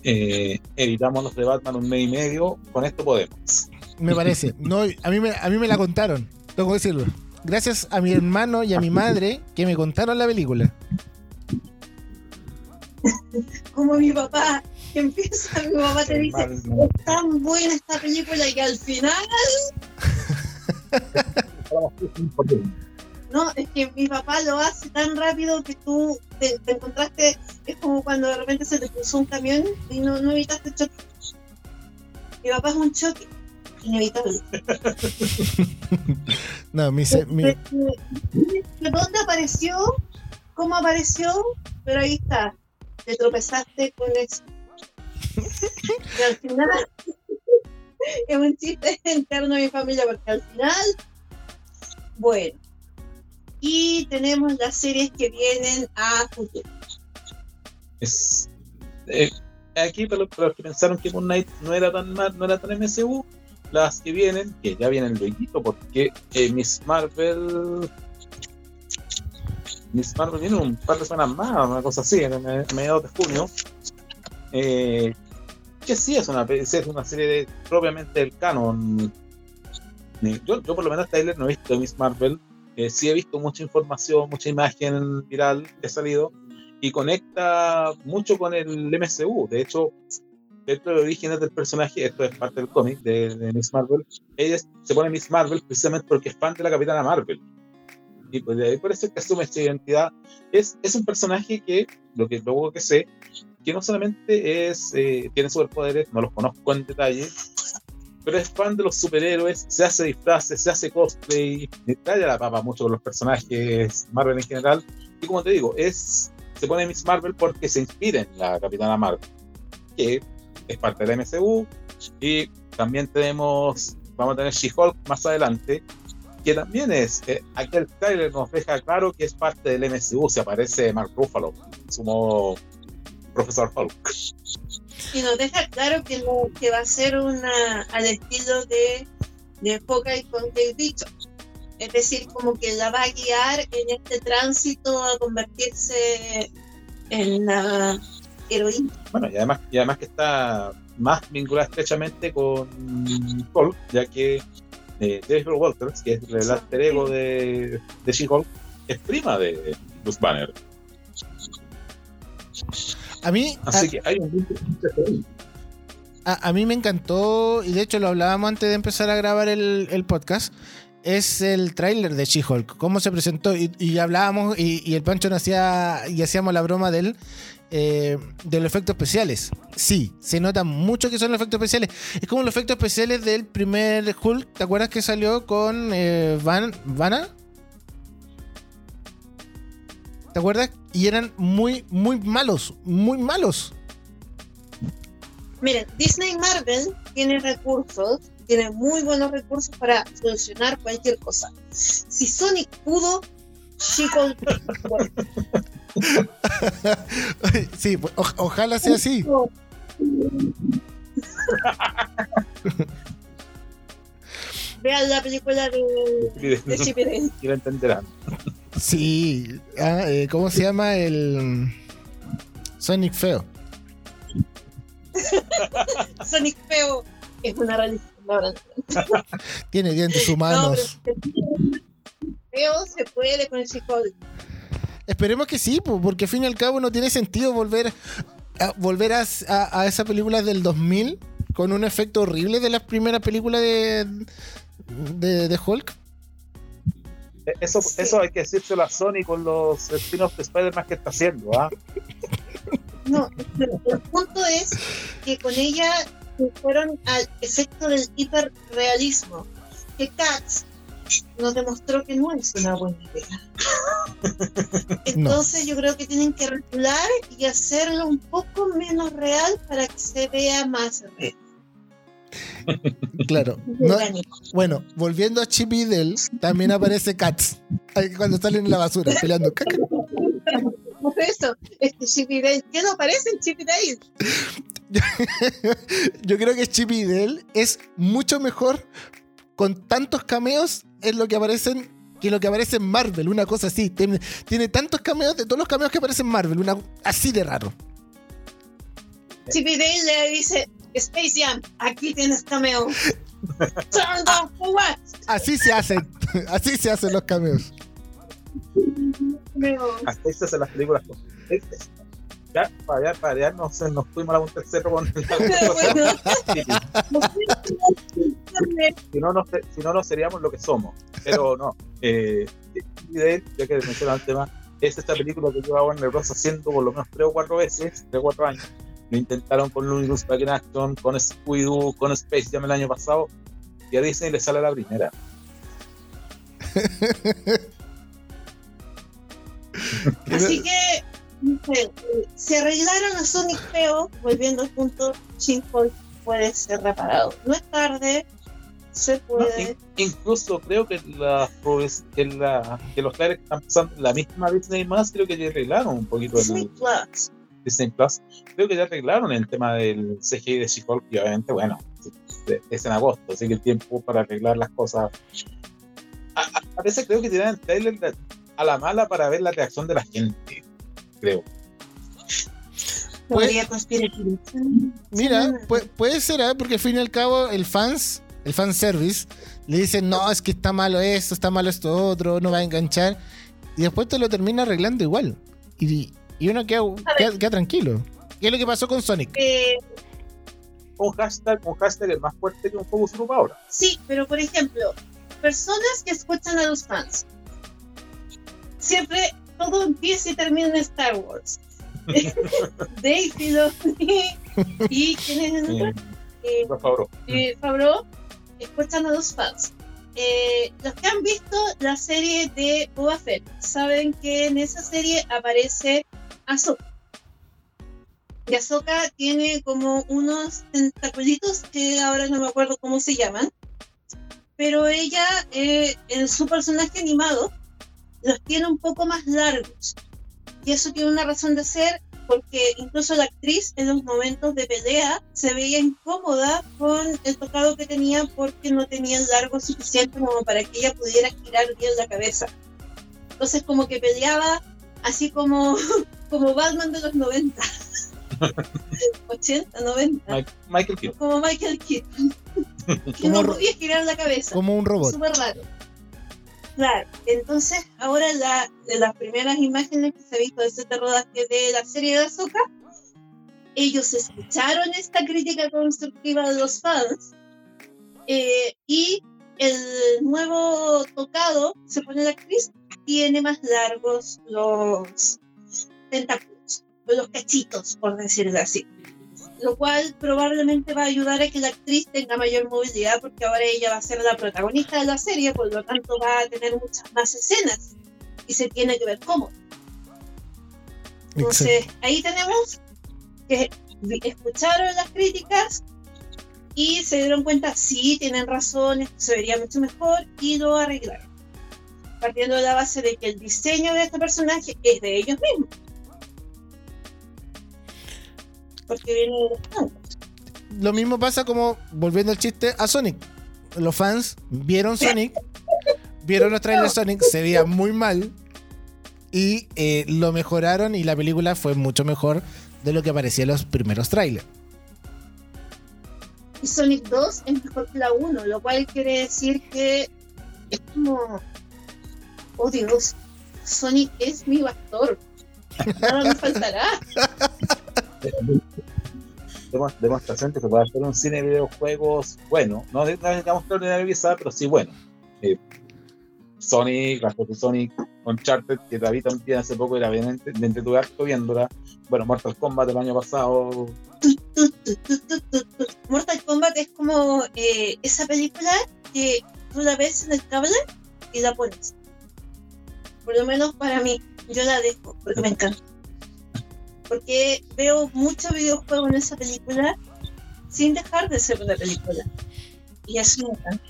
Eh, evitamos los de Batman un mes y medio. Con esto podemos. Me parece. No, a, mí me, a mí me la contaron. Tengo que decirlo. Gracias a mi hermano y a mi madre que me contaron la película. Como mi papá que empieza, mi mamá te dice, es tan buena esta película que al final... No, es que mi papá lo hace tan rápido que tú te, encontraste, es como cuando de repente se te cruzó un camión y no, no evitaste el choque. Mi papá es un choque inevitable. no, mi, mi... ¿De dónde apareció? ¿Cómo apareció? Pero ahí está. Te tropezaste con eso y al final es un chiste interno de mi familia porque al final, bueno, y tenemos las series que vienen a futuro. Eh, aquí para los, que pensaron que Moon Knight no era tan no era tan MCU, las que vienen, que ya vienen luego, porque eh, Miss Marvel Miss Marvel viene un par de semanas más, una cosa así, en mediados de junio. Eh, que sí es una, es una serie de, propiamente del canon. Yo, yo por lo menos Tyler no he visto Miss Marvel, eh, sí he visto mucha información, mucha imagen viral que ha salido y conecta mucho con el MCU. De hecho, dentro de orígenes del personaje, esto es parte del cómic de, Miss Marvel, ella se pone Miss Marvel precisamente porque es fan de la Capitana Marvel. Y pues de ahí por eso que asume esta identidad. Es, es un personaje que, lo que luego que sé, que no solamente es, eh, tiene superpoderes, no los conozco en detalle, pero es fan de los superhéroes, se hace disfraces, se hace cosplay, detalla la papa mucho con los personajes Marvel en general. Y como te digo, es se pone Miss Marvel porque se inspira en la Capitana Marvel, que es parte del MCU. Y también tenemos, vamos a tener She-Hulk más adelante, que también es, eh, aquel trailer nos deja claro que es parte del MCU, se aparece Mark Ruffalo, su modo Profesor Hulk. Y nos deja claro que, que va a ser una al estilo de, de y con Kate Bishop. Es decir, como que la va a guiar en este tránsito a convertirse en la heroína. Bueno, y además, y además que está más vinculada estrechamente con Hulk, ya que eh, David Walters, que es el alter ego de, de She-Hulk, es prima de Bruce Banner. A mí. a, mí me encantó, y de hecho lo hablábamos antes de empezar a grabar el, podcast. Es el tráiler de She-Hulk, cómo se presentó. Y, hablábamos, y, el Pancho nos hacía, y hacíamos la broma de él, eh, de los efectos especiales. Sí, se nota mucho que son los efectos especiales. Es como los efectos especiales del primer Hulk. ¿Te acuerdas que salió con eh, Van, Vanna? ¿Te acuerdas? Y eran muy, muy malos, muy malos. Miren, Disney Marvel tiene recursos, tiene muy buenos recursos para solucionar cualquier cosa. Si Sonic pudo, Chico. sí, pues, ojalá sea así. Vean la película de, de Y lo entenderán. Sí, ah, eh, ¿cómo se llama el Sonic Feo? Sonic Feo es una religión. Tiene dientes humanos. No, se puede con el Esperemos que sí, porque al fin y al cabo no tiene sentido volver a, volver a, a, esa película del 2000 con un efecto horrible de las primeras películas de, de, Hulk. E, eso, eso hay que decírselo a Sony con los spin-offs de Spider-Man que está haciendo. ¿ah? No, el punto es que con ella fueron al efecto del hiperrealismo. Que Cats nos demostró que no es una buena idea. Entonces yo creo que tienen que regular y hacerlo un poco menos real para que se vea más real. Claro. bueno, volviendo a Chip y Dale, también aparece Cats cuando salen en la basura peleando. Por eso, es que Chip y Dale, ¿qué no aparece en Chip y Dale? Yo creo que Chip y Dale es mucho mejor con tantos cameos en lo que aparecen que lo que aparece en Marvel, una cosa así. Tiene, tantos cameos de todos los cameos que aparecen en Marvel, una así de raro. Chip y Dale le dice, Space Jam, aquí tienes cameo. así se hacen, así se hacen los cameos. Así se hacen las películas con ya, para allá, para allá, no sé, nos fuimos a del cerro con si, no, no, si no, no seríamos lo que somos. Pero no. Eh, ya que mencionaba el tema, es esta película que lleva Warner Bros. haciendo por lo menos tres o cuatro veces, tres o cuatro años. Lo intentaron con Looney Back in Action, con Scooby-Doo, con Space Jam el año pasado, y a Disney le sale la primera. Así que se arreglaron a Sonic feo, volviendo al punto, Shinhol puede ser reparado. No es tarde, se puede. incluso creo que, la, que, la, que los trailers están pasando la misma Disney más, creo que ya arreglaron un poquito Disney el, Plus. Disney Plus. Creo que ya arreglaron el tema del CGI de she y obviamente, bueno, es en agosto, así que el tiempo para arreglar las cosas. A, veces creo que tiran el trailer a la mala para ver la reacción de la gente creo. Podría Mira, puede, ser, ¿eh? porque al fin y al cabo el fans, el fan service, le dicen, no, es que está malo esto, está malo esto otro, no va a enganchar. Y después te lo termina arreglando igual. Y, uno queda, queda, tranquilo. ¿Qué es lo que pasó con Sonic? Eh, un hashtag, un hashtag es más fuerte que un Focus Group ahora. Sí, pero por ejemplo, personas que escuchan a los fans siempre todo empieza y termina en Star Wars. Dave Filoni y quién es el eh, Favreau. Eh, Favreau escuchan a los fans. Eh, los que han visto la serie de Boba Fett saben que en esa serie aparece Ahsoka. Y Ahsoka tiene como unos tentaculitos que ahora no me acuerdo cómo se llaman. Pero ella, eh, en su personaje animado, los tiene un poco más largos. Y eso tiene una razón de ser porque incluso la actriz en los momentos de pelea se veía incómoda con el tocado que tenía porque no tenía el largo suficiente como para que ella pudiera girar bien la cabeza. Entonces como que peleaba así como, como Batman de los 90. 80, 90. Michael Keaton. Como Michael Keaton. que no podía girar la cabeza. Como un robot. Súper raro. Claro, entonces ahora la, de las primeras imágenes que se ha visto de este rodaje de la serie de Azoka, ellos escucharon esta crítica constructiva de los fans eh, y el nuevo tocado, se pone la actriz, tiene más largos los tentáculos, los cachitos, por decirlo así lo cual probablemente va a ayudar a que la actriz tenga mayor movilidad porque ahora ella va a ser la protagonista de la serie, por lo tanto va a tener muchas más escenas y se tiene que ver cómo. Entonces, ahí tenemos que escucharon las críticas y se dieron cuenta, sí, tienen razón, se vería mucho mejor y lo arreglaron. Partiendo de la base de que el diseño de este personaje es de ellos mismos porque viene Lo mismo pasa como, volviendo al chiste, a Sonic. Los fans vieron Sonic, vieron los trailers de Sonic, se veía muy mal y eh, lo mejoraron y la película fue mucho mejor de lo que aparecía en los primeros trailers. Y Sonic 2 es mejor que la 1, lo cual quiere decir que es como. Oh Dios, Sonic es mi pastor. Nada me faltará. demostración que se puede hacer un cine de videojuegos bueno. No necesitamos extraordinario pero sí bueno. Eh, Sonic, de Sonic, Uncharted, que David también hace poco era bien entretuve harto viéndola. Bueno, Mortal Kombat del año pasado. Mortal Kombat es como eh, esa película que tú la ves en el cable y la pones. Por lo menos para mí, yo la dejo porque me encanta. Porque veo mucho videojuego en esa película sin dejar de ser una película. Y eso me encanta.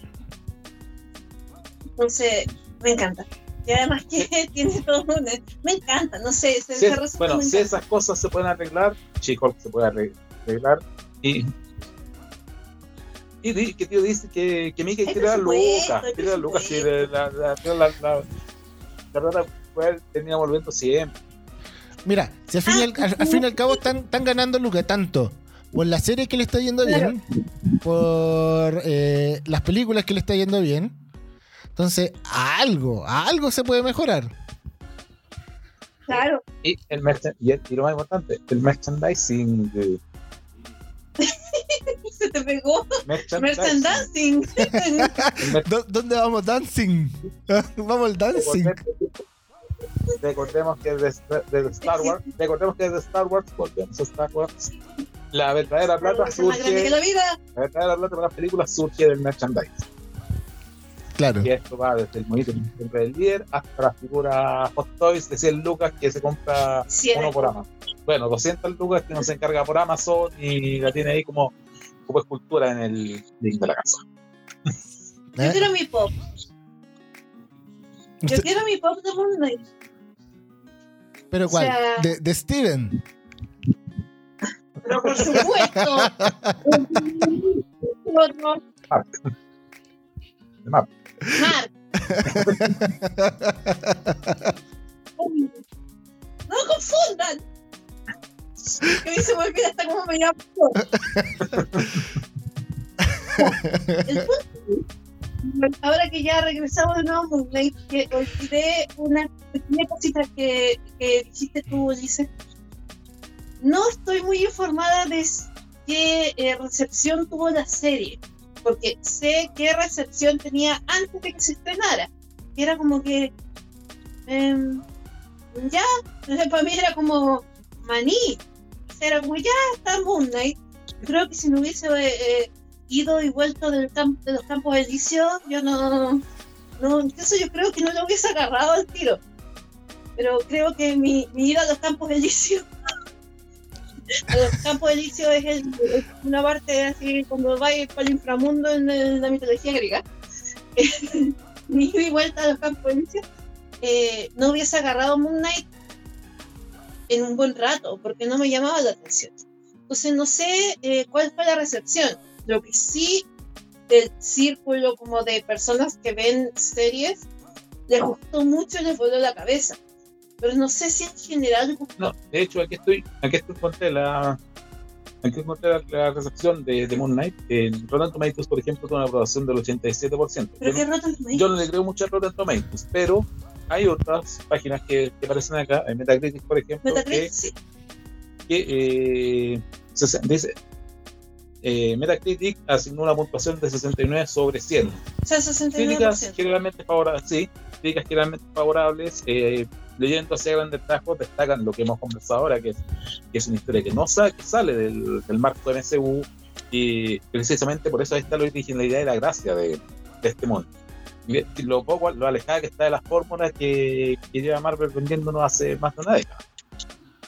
Entonces, me encanta. Y además que tiene todo un... Me encanta, no sé. Se, bueno, si esas cosas se pueden arreglar, chicos, se puede arreglar. Y, y que tío dice que, que Mickey dar lucas, dar lucas, y la, la, la, la, verdad termina volviendo siempre. Mira, si al fin, y al, al, fin y al cabo están, están ganando lucas tanto por la serie que le está yendo bien, por eh, las películas que le está yendo bien, entonces, algo, algo se puede mejorar. Claro. Y, el y, lo más importante, el merchandising. se te pegó. Merchandising. ¿Dónde vamos? Dancing. vamos al dancing. Recordemos que es de, Star Wars. Recordemos que es de Star Wars. Volvemos a Star Wars. La verdadera plata surge. La, la verdadera plata para las películas surge del merchandising. Claro. Y esto va desde el monito del líder hasta la figura Hot Toys de 100 lucas que se compra uno por Amazon. Bueno, 200 lucas que no se encarga por Amazon y la tiene ahí como, como escultura en el link de la casa. Yo quiero mi pop. Yo quiero mi pop de Moon ¿Pero cuál? ¿De, ¿De, Steven? Pero por supuesto. De map. Mark. no confundan. Que mí se me olvida hasta cómo me llamo. Ahora que ya regresamos de nuevo que olvidé una pequeña cosita que, que dijiste tú, dice No estoy muy informada de qué eh, recepción tuvo la serie porque sé qué recepción tenía antes de que se estrenara. Era como que. Em, ya, para mí era como maní. Era como ya está Moon Knight. Creo que si no hubiese eh, ido y vuelto del de los campos elíseos, yo no. no eso yo creo que no lo hubiese agarrado al tiro. Pero creo que mi, mi ida a los campos elíseos los campos elíseos es una parte así, cuando vais para el inframundo en, la mitología griega. Ni di vuelta a los campos elíseos. Eh, no hubiese agarrado Moon Knight en un buen rato, porque no me llamaba la atención. Entonces no sé eh, cuál fue la recepción. Lo que sí del círculo como de personas que ven series les gustó mucho y les voló la cabeza pero no sé si en general. No, de hecho, aquí estoy, aquí estoy encontré la, aquí encontré la, recepción de, de, Moon Knight. En Rotten Tomatoes, por ejemplo, tuvo una aprobación del 87%. ¿Pero yo, qué yo no le creo mucho a Rotten Tomatoes, pero hay otras páginas que, que aparecen acá, en Metacritic, por ejemplo, Metacritic, que, sí. que eh, dice eh, Metacritic asignó una puntuación de 69 sobre 100. O sea, 69%. Críticas generalmente favorables, sí, críticas generalmente favorables, eh, leyendo hacia grandes rasgos, destacan lo que hemos conversado ahora, que es, que es una historia que no sale, que sale del, del marco de MCU y precisamente por eso ahí está la originalidad y la gracia de, de este mundo. lo poco, lo alejada que está de las fórmulas que, que lleva Marvel vendiéndonos hace más de una década.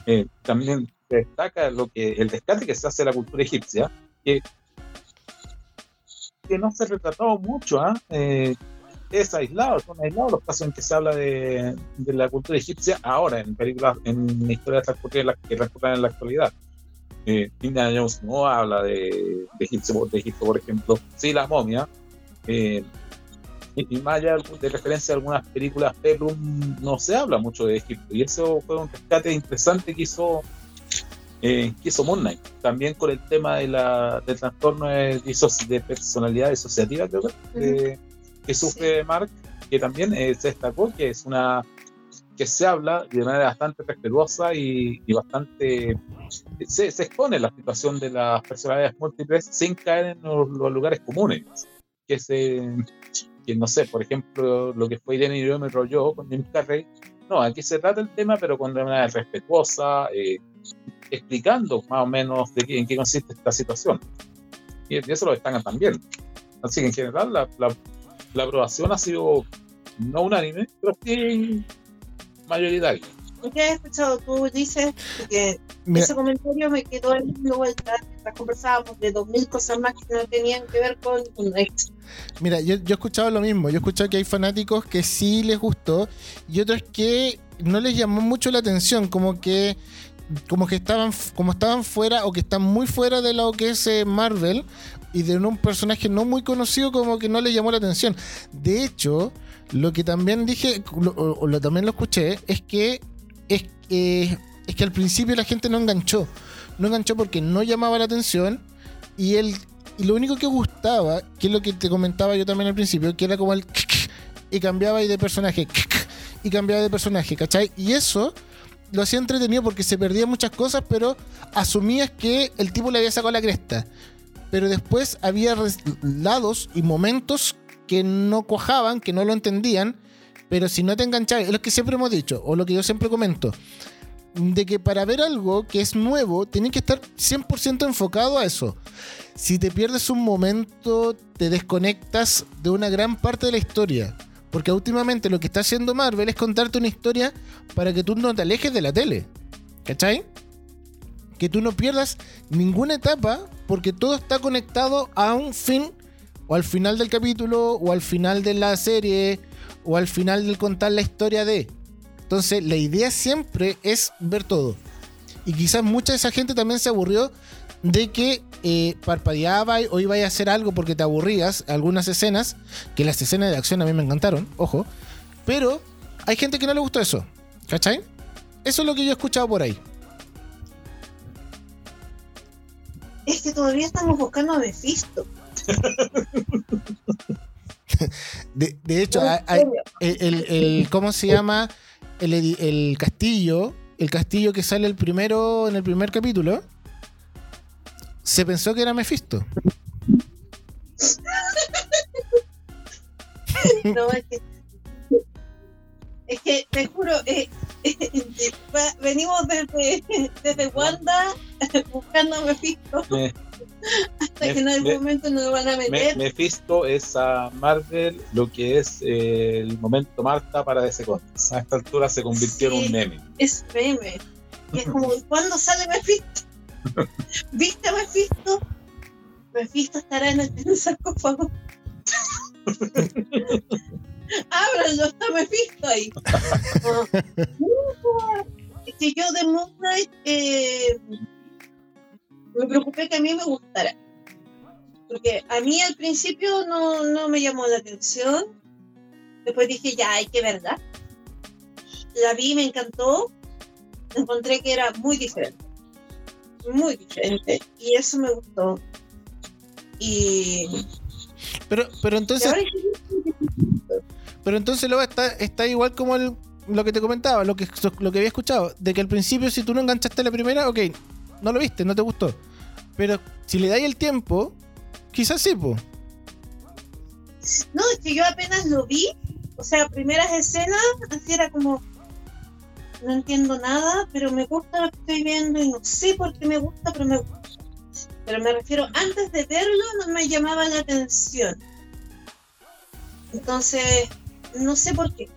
Eh, también destaca lo que el rescate que se hace de la cultura egipcia, que, no se ha mucho, ¿ah? ¿eh? es aislado, son aislados los casos en que se habla de, de la cultura egipcia ahora, en películas, en historias que transcurren en la actualidad. Eh, Indiana Jones no habla de, de, Egipto, por ejemplo, sí la momia. Eh, y, más allá de referencia a algunas películas Peplum, no se habla mucho de Egipto. Y eso fue un rescate interesante que hizo eh, que hizo Moon Knight. También con el tema de la, del trastorno de, de personalidad disociativa, creo que, que sufre Mark, que también eh, se destacó, que es una que se habla de manera bastante respetuosa y, bastante se, se, expone la situación de las personalidades múltiples sin caer en los, lugares comunes. Que se que no sé por ejemplo lo que fue Irene y yo me rolló con Jim Carrey. No aquí se trata el tema pero con de manera respetuosa eh, explicando más o menos de qué, en qué consiste esta situación y, eso lo están también así que en general la, la, la aprobación ha sido no unánime pero sí mayoritario. ¿Qué has escuchado? Tú dices que ese comentario me quedó en vuelta mientras conversábamos de dos mil cosas más que no tenían que ver con un ex. Mira, yo, yo he escuchado lo mismo. Yo he escuchado que hay fanáticos que sí les gustó y otros que no les llamó mucho la atención, como que como que estaban como estaban fuera o que están muy fuera de lo que es eh, Marvel y de un personaje no muy conocido como que no les llamó la atención. De hecho, lo que también dije, o, lo, también lo escuché, es que, es, es que al principio la gente no enganchó. No enganchó porque no llamaba la atención y, el, y lo único que gustaba, que es lo que te comentaba yo también al principio, que era como el... Y cambiaba de personaje. Y cambiaba de personaje, ¿cachai? Y eso lo hacía entretenido porque se perdían muchas cosas, pero asumías que el tipo le había sacado la cresta. Pero después había lados y momentos que no cojaban, que no lo entendían, pero si no te enganchabas, es lo que siempre hemos dicho, o lo que yo siempre comento, de que para ver algo que es nuevo, tienes que estar 100% enfocado a eso. Si te pierdes un momento, te desconectas de una gran parte de la historia. Porque últimamente lo que está haciendo Marvel es contarte una historia para que tú no te alejes de la tele. ¿Cachai? Que tú no pierdas ninguna etapa porque todo está conectado a un fin o al final del capítulo, o al final de la serie, o al final del contar la historia de. Entonces, la idea siempre es ver todo. Y quizás mucha de esa gente también se aburrió de que eh, parpadeaba o iba a hacer algo porque te aburrías, algunas escenas, que las escenas de acción a mí me encantaron, ojo, pero hay gente que no le gustó eso, ¿cachai? Eso es lo que yo he escuchado por ahí. Es que todavía estamos buscando a Mephisto. de, hecho, el, ¿cómo se llama? El, castillo, el castillo que sale el primero en el primer capítulo, se pensó que era Mephisto. no, es que, es que te juro, eh, venimos desde, desde Wanda buscando a Mephisto. Hasta que en algún momento nos van a meter. Mephisto es a Marvel lo que es eh, el momento Marta para DC Comics. A esta altura se convirtió en un meme. Es meme. Y es como, ¿cuándo sale Mephisto? ¿Viste a Mephisto? Mephisto estará en el, sarcófago. Ábralo, está Mephisto ahí. es que yo de Moon Knight eh, me preocupé que a mí me gustara. Porque a mí al principio no, no me llamó la atención. Después dije, ya, hay que verla. La vi, me encantó. Encontré que era muy diferente. Muy diferente. Y eso me gustó. Y. Pero, pero entonces. Pero entonces luego está, está igual como lo que te comentaba, lo que, lo que había escuchado, de que al principio si tú no enganchaste la primera, ok, no lo viste, no te gustó. Pero si le dais el tiempo, quizás sí, po. No, es que yo apenas lo vi, o sea, primeras escenas, así era como, no entiendo nada, pero me gusta lo que estoy viendo y no sé por qué me gusta, pero me gusta. Pero me refiero, antes de verlo no me llamaba la atención. Entonces, no sé por qué.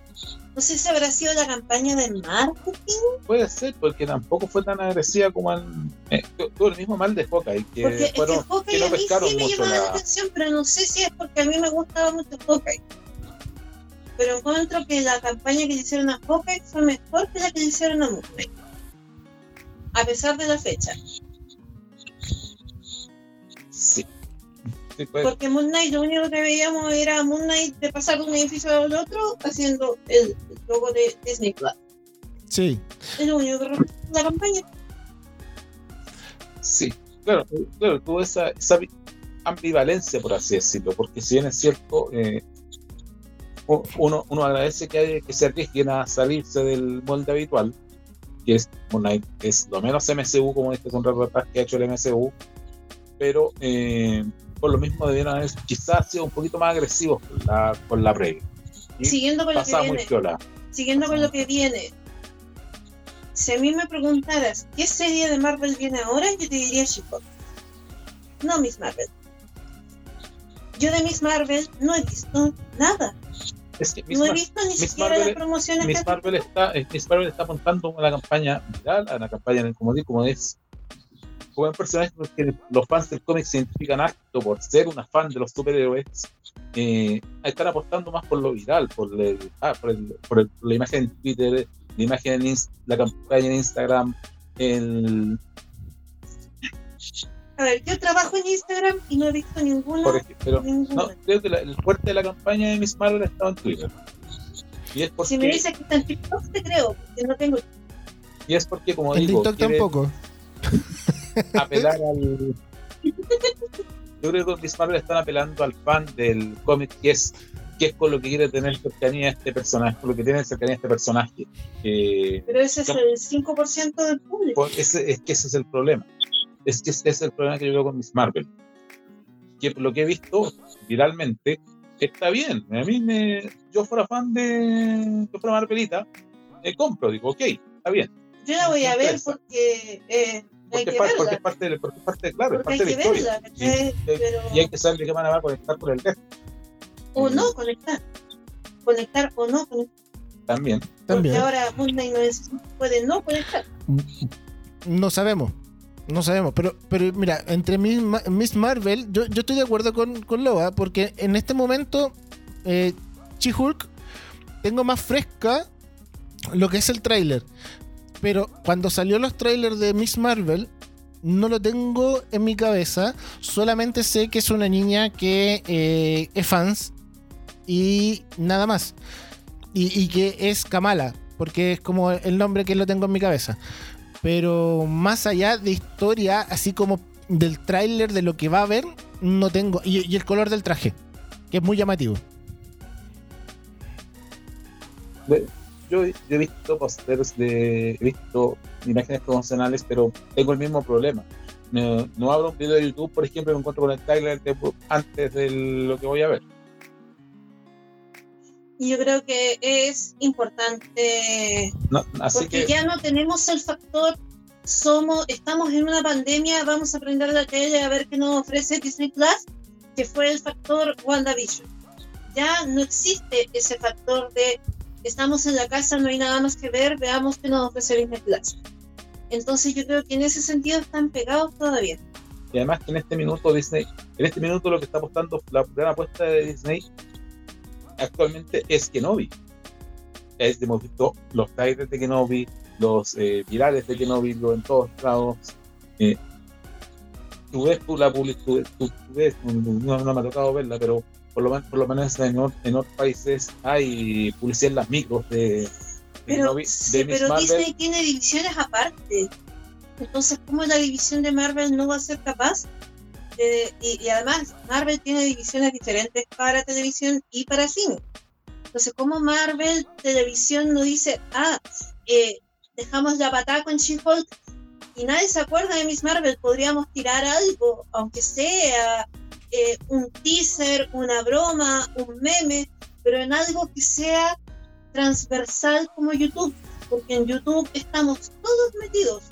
No sé si habrá sido la campaña de marketing. Puede ser, porque tampoco fue tan agresiva como el, eh, tuvo el mismo mal de Hawkeye, que porque fueron, que, no pescaron sí me la... la... atención, pero no sé si es porque a mí me gustaba mucho Hawkeye. Pero encuentro que la campaña que le hicieron a Hawkeye fue mejor que la que le hicieron a Moon A pesar de la fecha. Sí. Porque Moon Knight lo único que veíamos era Moon Knight de pasar de un edificio al otro haciendo el logo de Disney Plus. Sí. Es lo único que la campaña. Sí, claro, claro, tuvo esa, esa ambivalencia, por así decirlo, porque si bien es cierto, eh, uno, uno agradece que, que se arriesguen a salirse del molde habitual, que es, es lo menos MCU, como es un reportaje que ha hecho el MCU, pero eh, por lo mismo debieron haber quizás sido un poquito más agresivos con la, con la previa. Siguiendo con lo que viene. Siguiendo con lo que viene. Si a mí me preguntaras qué serie de Marvel viene ahora, yo te diría She-Hulk. No Miss Marvel. Yo de Miss Marvel no he visto nada. No he visto ni siquiera las promociones Miss Marvel está Miss Marvel está apuntando a la campaña viral, a la campaña como como es como un personaje que los fans del cómic se identifican harto por ser una fan de los superhéroes, eh, están apostando más por lo viral, por, ah, por, el, por, la imagen en Twitter, la imagen en la campaña en Instagram, el... A ver, yo trabajo en Instagram y no he visto ninguna. pero No, creo que el fuerte de la campaña de Miss Marvel estaba en Twitter. Y es porque, si me dices que está en TikTok, te creo, porque no tengo. Y es porque, como en digo. TikTok tampoco apelar al. Yo creo que Miss Marvel están apelando al fan del cómic, que es, que es con lo que quiere tener cercanía a este personaje, con lo que tiene cercanía a este personaje. Pero ese es el 5% del público. es que ese es el problema. Es que ese es el problema que yo veo con Miss Marvel. Que lo que he visto viralmente está bien. A mí me, yo fuera fan de, yo fuera Marvelita, me compro, digo, ok, está bien. Yo la voy a ver porque eh, porque, es, porque es parte de, porque parte, claro, es parte de la historia. y, hay que saber de qué manera va a conectar con el resto. O no conectar. Conectar o no conectar. También. Porque ahora Moon no puede no conectar. No sabemos. No sabemos, pero, pero mira, entre Miss Marvel, yo, yo estoy de acuerdo con, con Loa, porque en este momento, eh, tengo más fresca lo que es el tráiler. Pero cuando salió los trailers de Miss Marvel, no lo tengo en mi cabeza. Solamente sé que es una niña que eh, es fans y nada más. Y, que es Kamala, porque es como el nombre que lo tengo en mi cabeza. Pero más allá de historia, así como del tráiler de lo que va a ver, no tengo. y el color del traje, que es muy llamativo yo, he visto posters de. He visto imágenes promocionales, pero tengo el mismo problema. No, abro un video de YouTube, por ejemplo, y me encuentro con el trailer antes de lo que voy a ver. Y yo creo que es importante. porque ya no tenemos el factor. Somos, estamos en una pandemia, vamos a aprender la tele a ver qué nos ofrece Disney Plus, que fue el factor WandaVision. Ya no existe ese factor de estamos en la casa, no hay nada más que ver, veamos qué nos ofrece Disney Plus. Entonces yo creo que en ese sentido están pegados todavía. Y además que en este minuto Disney, en este minuto lo que está apostando, la gran apuesta de Disney actualmente es Kenobi. Es, hemos visto los trailers de Kenobi, los eh, virales de Kenobi en todos lados. Eh, tú ves la publicidad, tú, ves, no, no, me ha tocado verla, pero por lo, por lo menos en, en, otros países hay publicidad en las micros de, pero, pero Disney tiene divisiones aparte. Entonces, ¿cómo la división de Marvel no va a ser capaz? De, y, además, Marvel tiene divisiones diferentes para televisión y para cine. Entonces, ¿cómo Marvel Televisión no dice, ah, eh, dejamos la patada con She-Hulk y nadie se acuerda de Miss Marvel, podríamos tirar algo, aunque sea eh, un teaser, una broma, un meme, pero en algo que sea transversal como YouTube, porque en YouTube estamos todos metidos.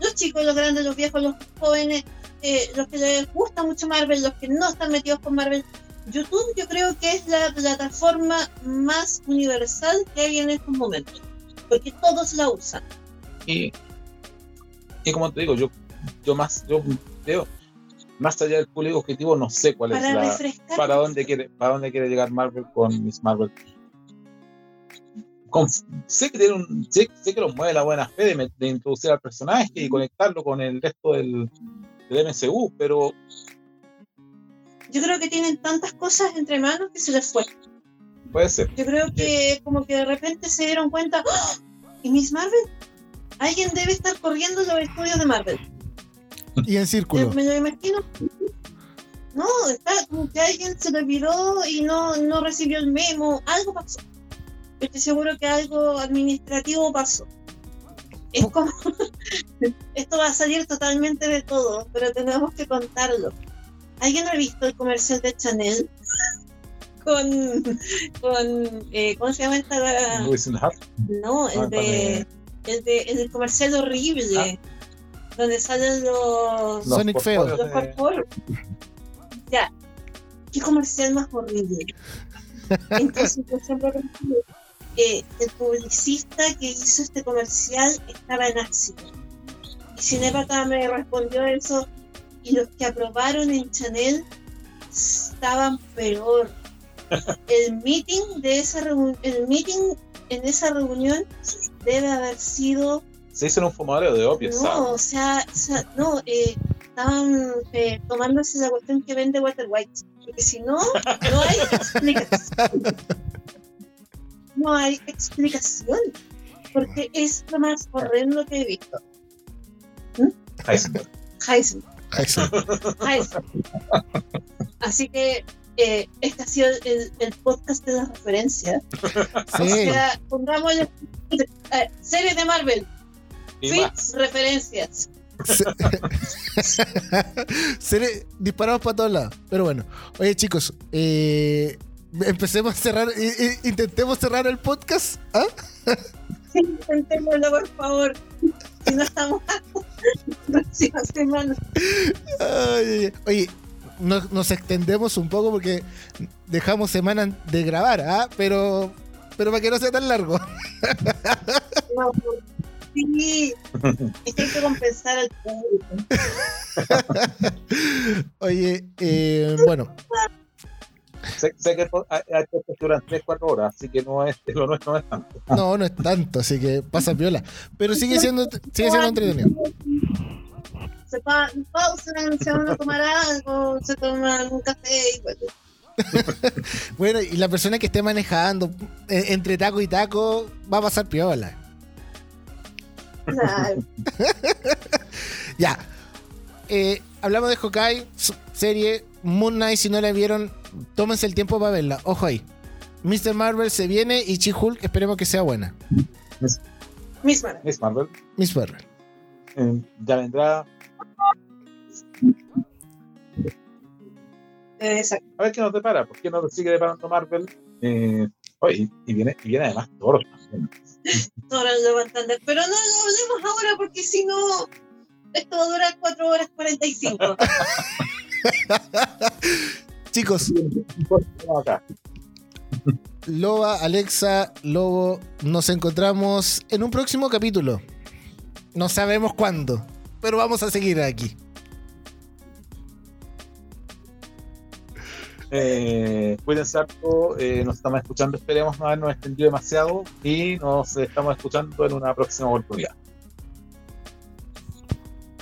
Los chicos, los grandes, los viejos, los jóvenes, eh, los que les gusta mucho Marvel, los que no están metidos con Marvel. YouTube yo creo que es la plataforma más universal que hay en estos momentos, porque todos la usan. Y, y como te digo, yo, yo más, yo creo, más allá del público objetivo, no sé cuál es la. Para dónde, quiere, para dónde quiere llegar Marvel con Miss Marvel. sé, que tiene un, sé, que los mueve la buena fe de, introducir al personaje y conectarlo con el resto del, del MCU, pero. Yo creo que tienen tantas cosas entre manos que se les fue. Puede ser. Yo creo que como que de repente se dieron cuenta, ¡Ah! ¿y Miss Marvel? Alguien debe estar corriendo los estudios de Marvel Y en círculo. Me lo imagino. No, está como que alguien se lo olvidó y no, no recibió el memo. Algo pasó. Estoy seguro que algo administrativo pasó. Es como. Esto va a salir totalmente de todo, pero tenemos que contarlo. ¿Alguien ha visto el comercial de Chanel? con. con eh, ¿Cómo se llama esta? No, el ah, de, el de. El comercial horrible. Ah. Donde salen los. Sonic Feo. Los Ya. ¿Qué comercial más horrible? Entonces, por ejemplo, eh, el publicista que hizo este comercial estaba en ácido. Y Cinepata me respondió eso. Y los que aprobaron en Chanel estaban peor. El meeting de esa el meeting en esa reunión debe haber sido se hizo en un fumadero de opio no o sea, no eh, estaban eh, tomándose la cuestión que vende Water White porque si no no hay explicación no hay explicación porque es lo más horrendo que he visto ¿Mm? Heisenberg Heisenberg Heisenberg así que eh, este ha sido el, el, podcast de la referencia. Sí. O sea, pongámosle eh, series de Marvel. Sí, referencias. Serie, disparamos para todos lados. Pero bueno, oye chicos, eh, empecemos a cerrar, intentemos cerrar el podcast. ¿Ah? Sí, intentémoslo, por favor. Si no estamos próxima semana. oye, nos, extendemos un poco porque dejamos semanas de grabar, ¿ah? Pero, pero para que no sea tan largo. sí, hay que compensar al público. Oye, eh, bueno. Sé, que hay que duran 3, 4 horas, así que no es, lo nuestro no es tanto. No, no es tanto, así que pasa viola. Pero sigue siendo, sigue siendo entretenido se pa pausan, se van a tomar algo, se toman un café y bueno. bueno, y la persona que esté manejando eh, entre taco y taco va a pasar piola. ya. Eh, hablamos de Hokai, serie Moon Knight. Si no la vieron, tómense el tiempo para verla. Ojo ahí. Mr. Marvel se viene y Chi-Hulk esperemos que sea buena. Miss Marvel. Miss Marvel. Miss Marvel. Eh, ya vendrá Exacto. A ver qué nos depara, ¿por qué no sigue deparando Marvel? Eh, oye, y viene, y viene además Thor. Thor levantando. Pero no lo hablemos ahora porque si no, esto va a durar 4 horas 45. Chicos. Loba, Alexa, Lobo, nos encontramos en un próximo capítulo. No sabemos cuándo, pero vamos a seguir aquí. Eh, cuídense harto, eh, nos estamos escuchando, esperemos no habernos extendido demasiado y nos estamos escuchando en una próxima oportunidad.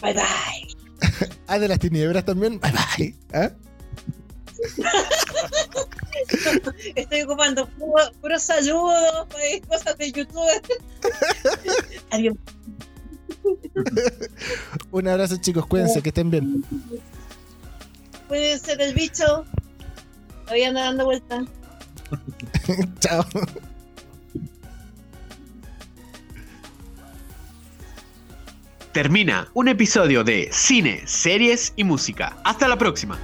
Bye bye. ah, de las tinieblas también. Bye bye. ¿Ah? Estoy ocupando puros puro saludos, pues, cosas de YouTube. Adiós. Un abrazo chicos, cuídense, que estén bien. Cuídense del bicho. Todavía anda dando vueltas. Chao. Termina un episodio de Cine, Series y Música. Hasta la próxima.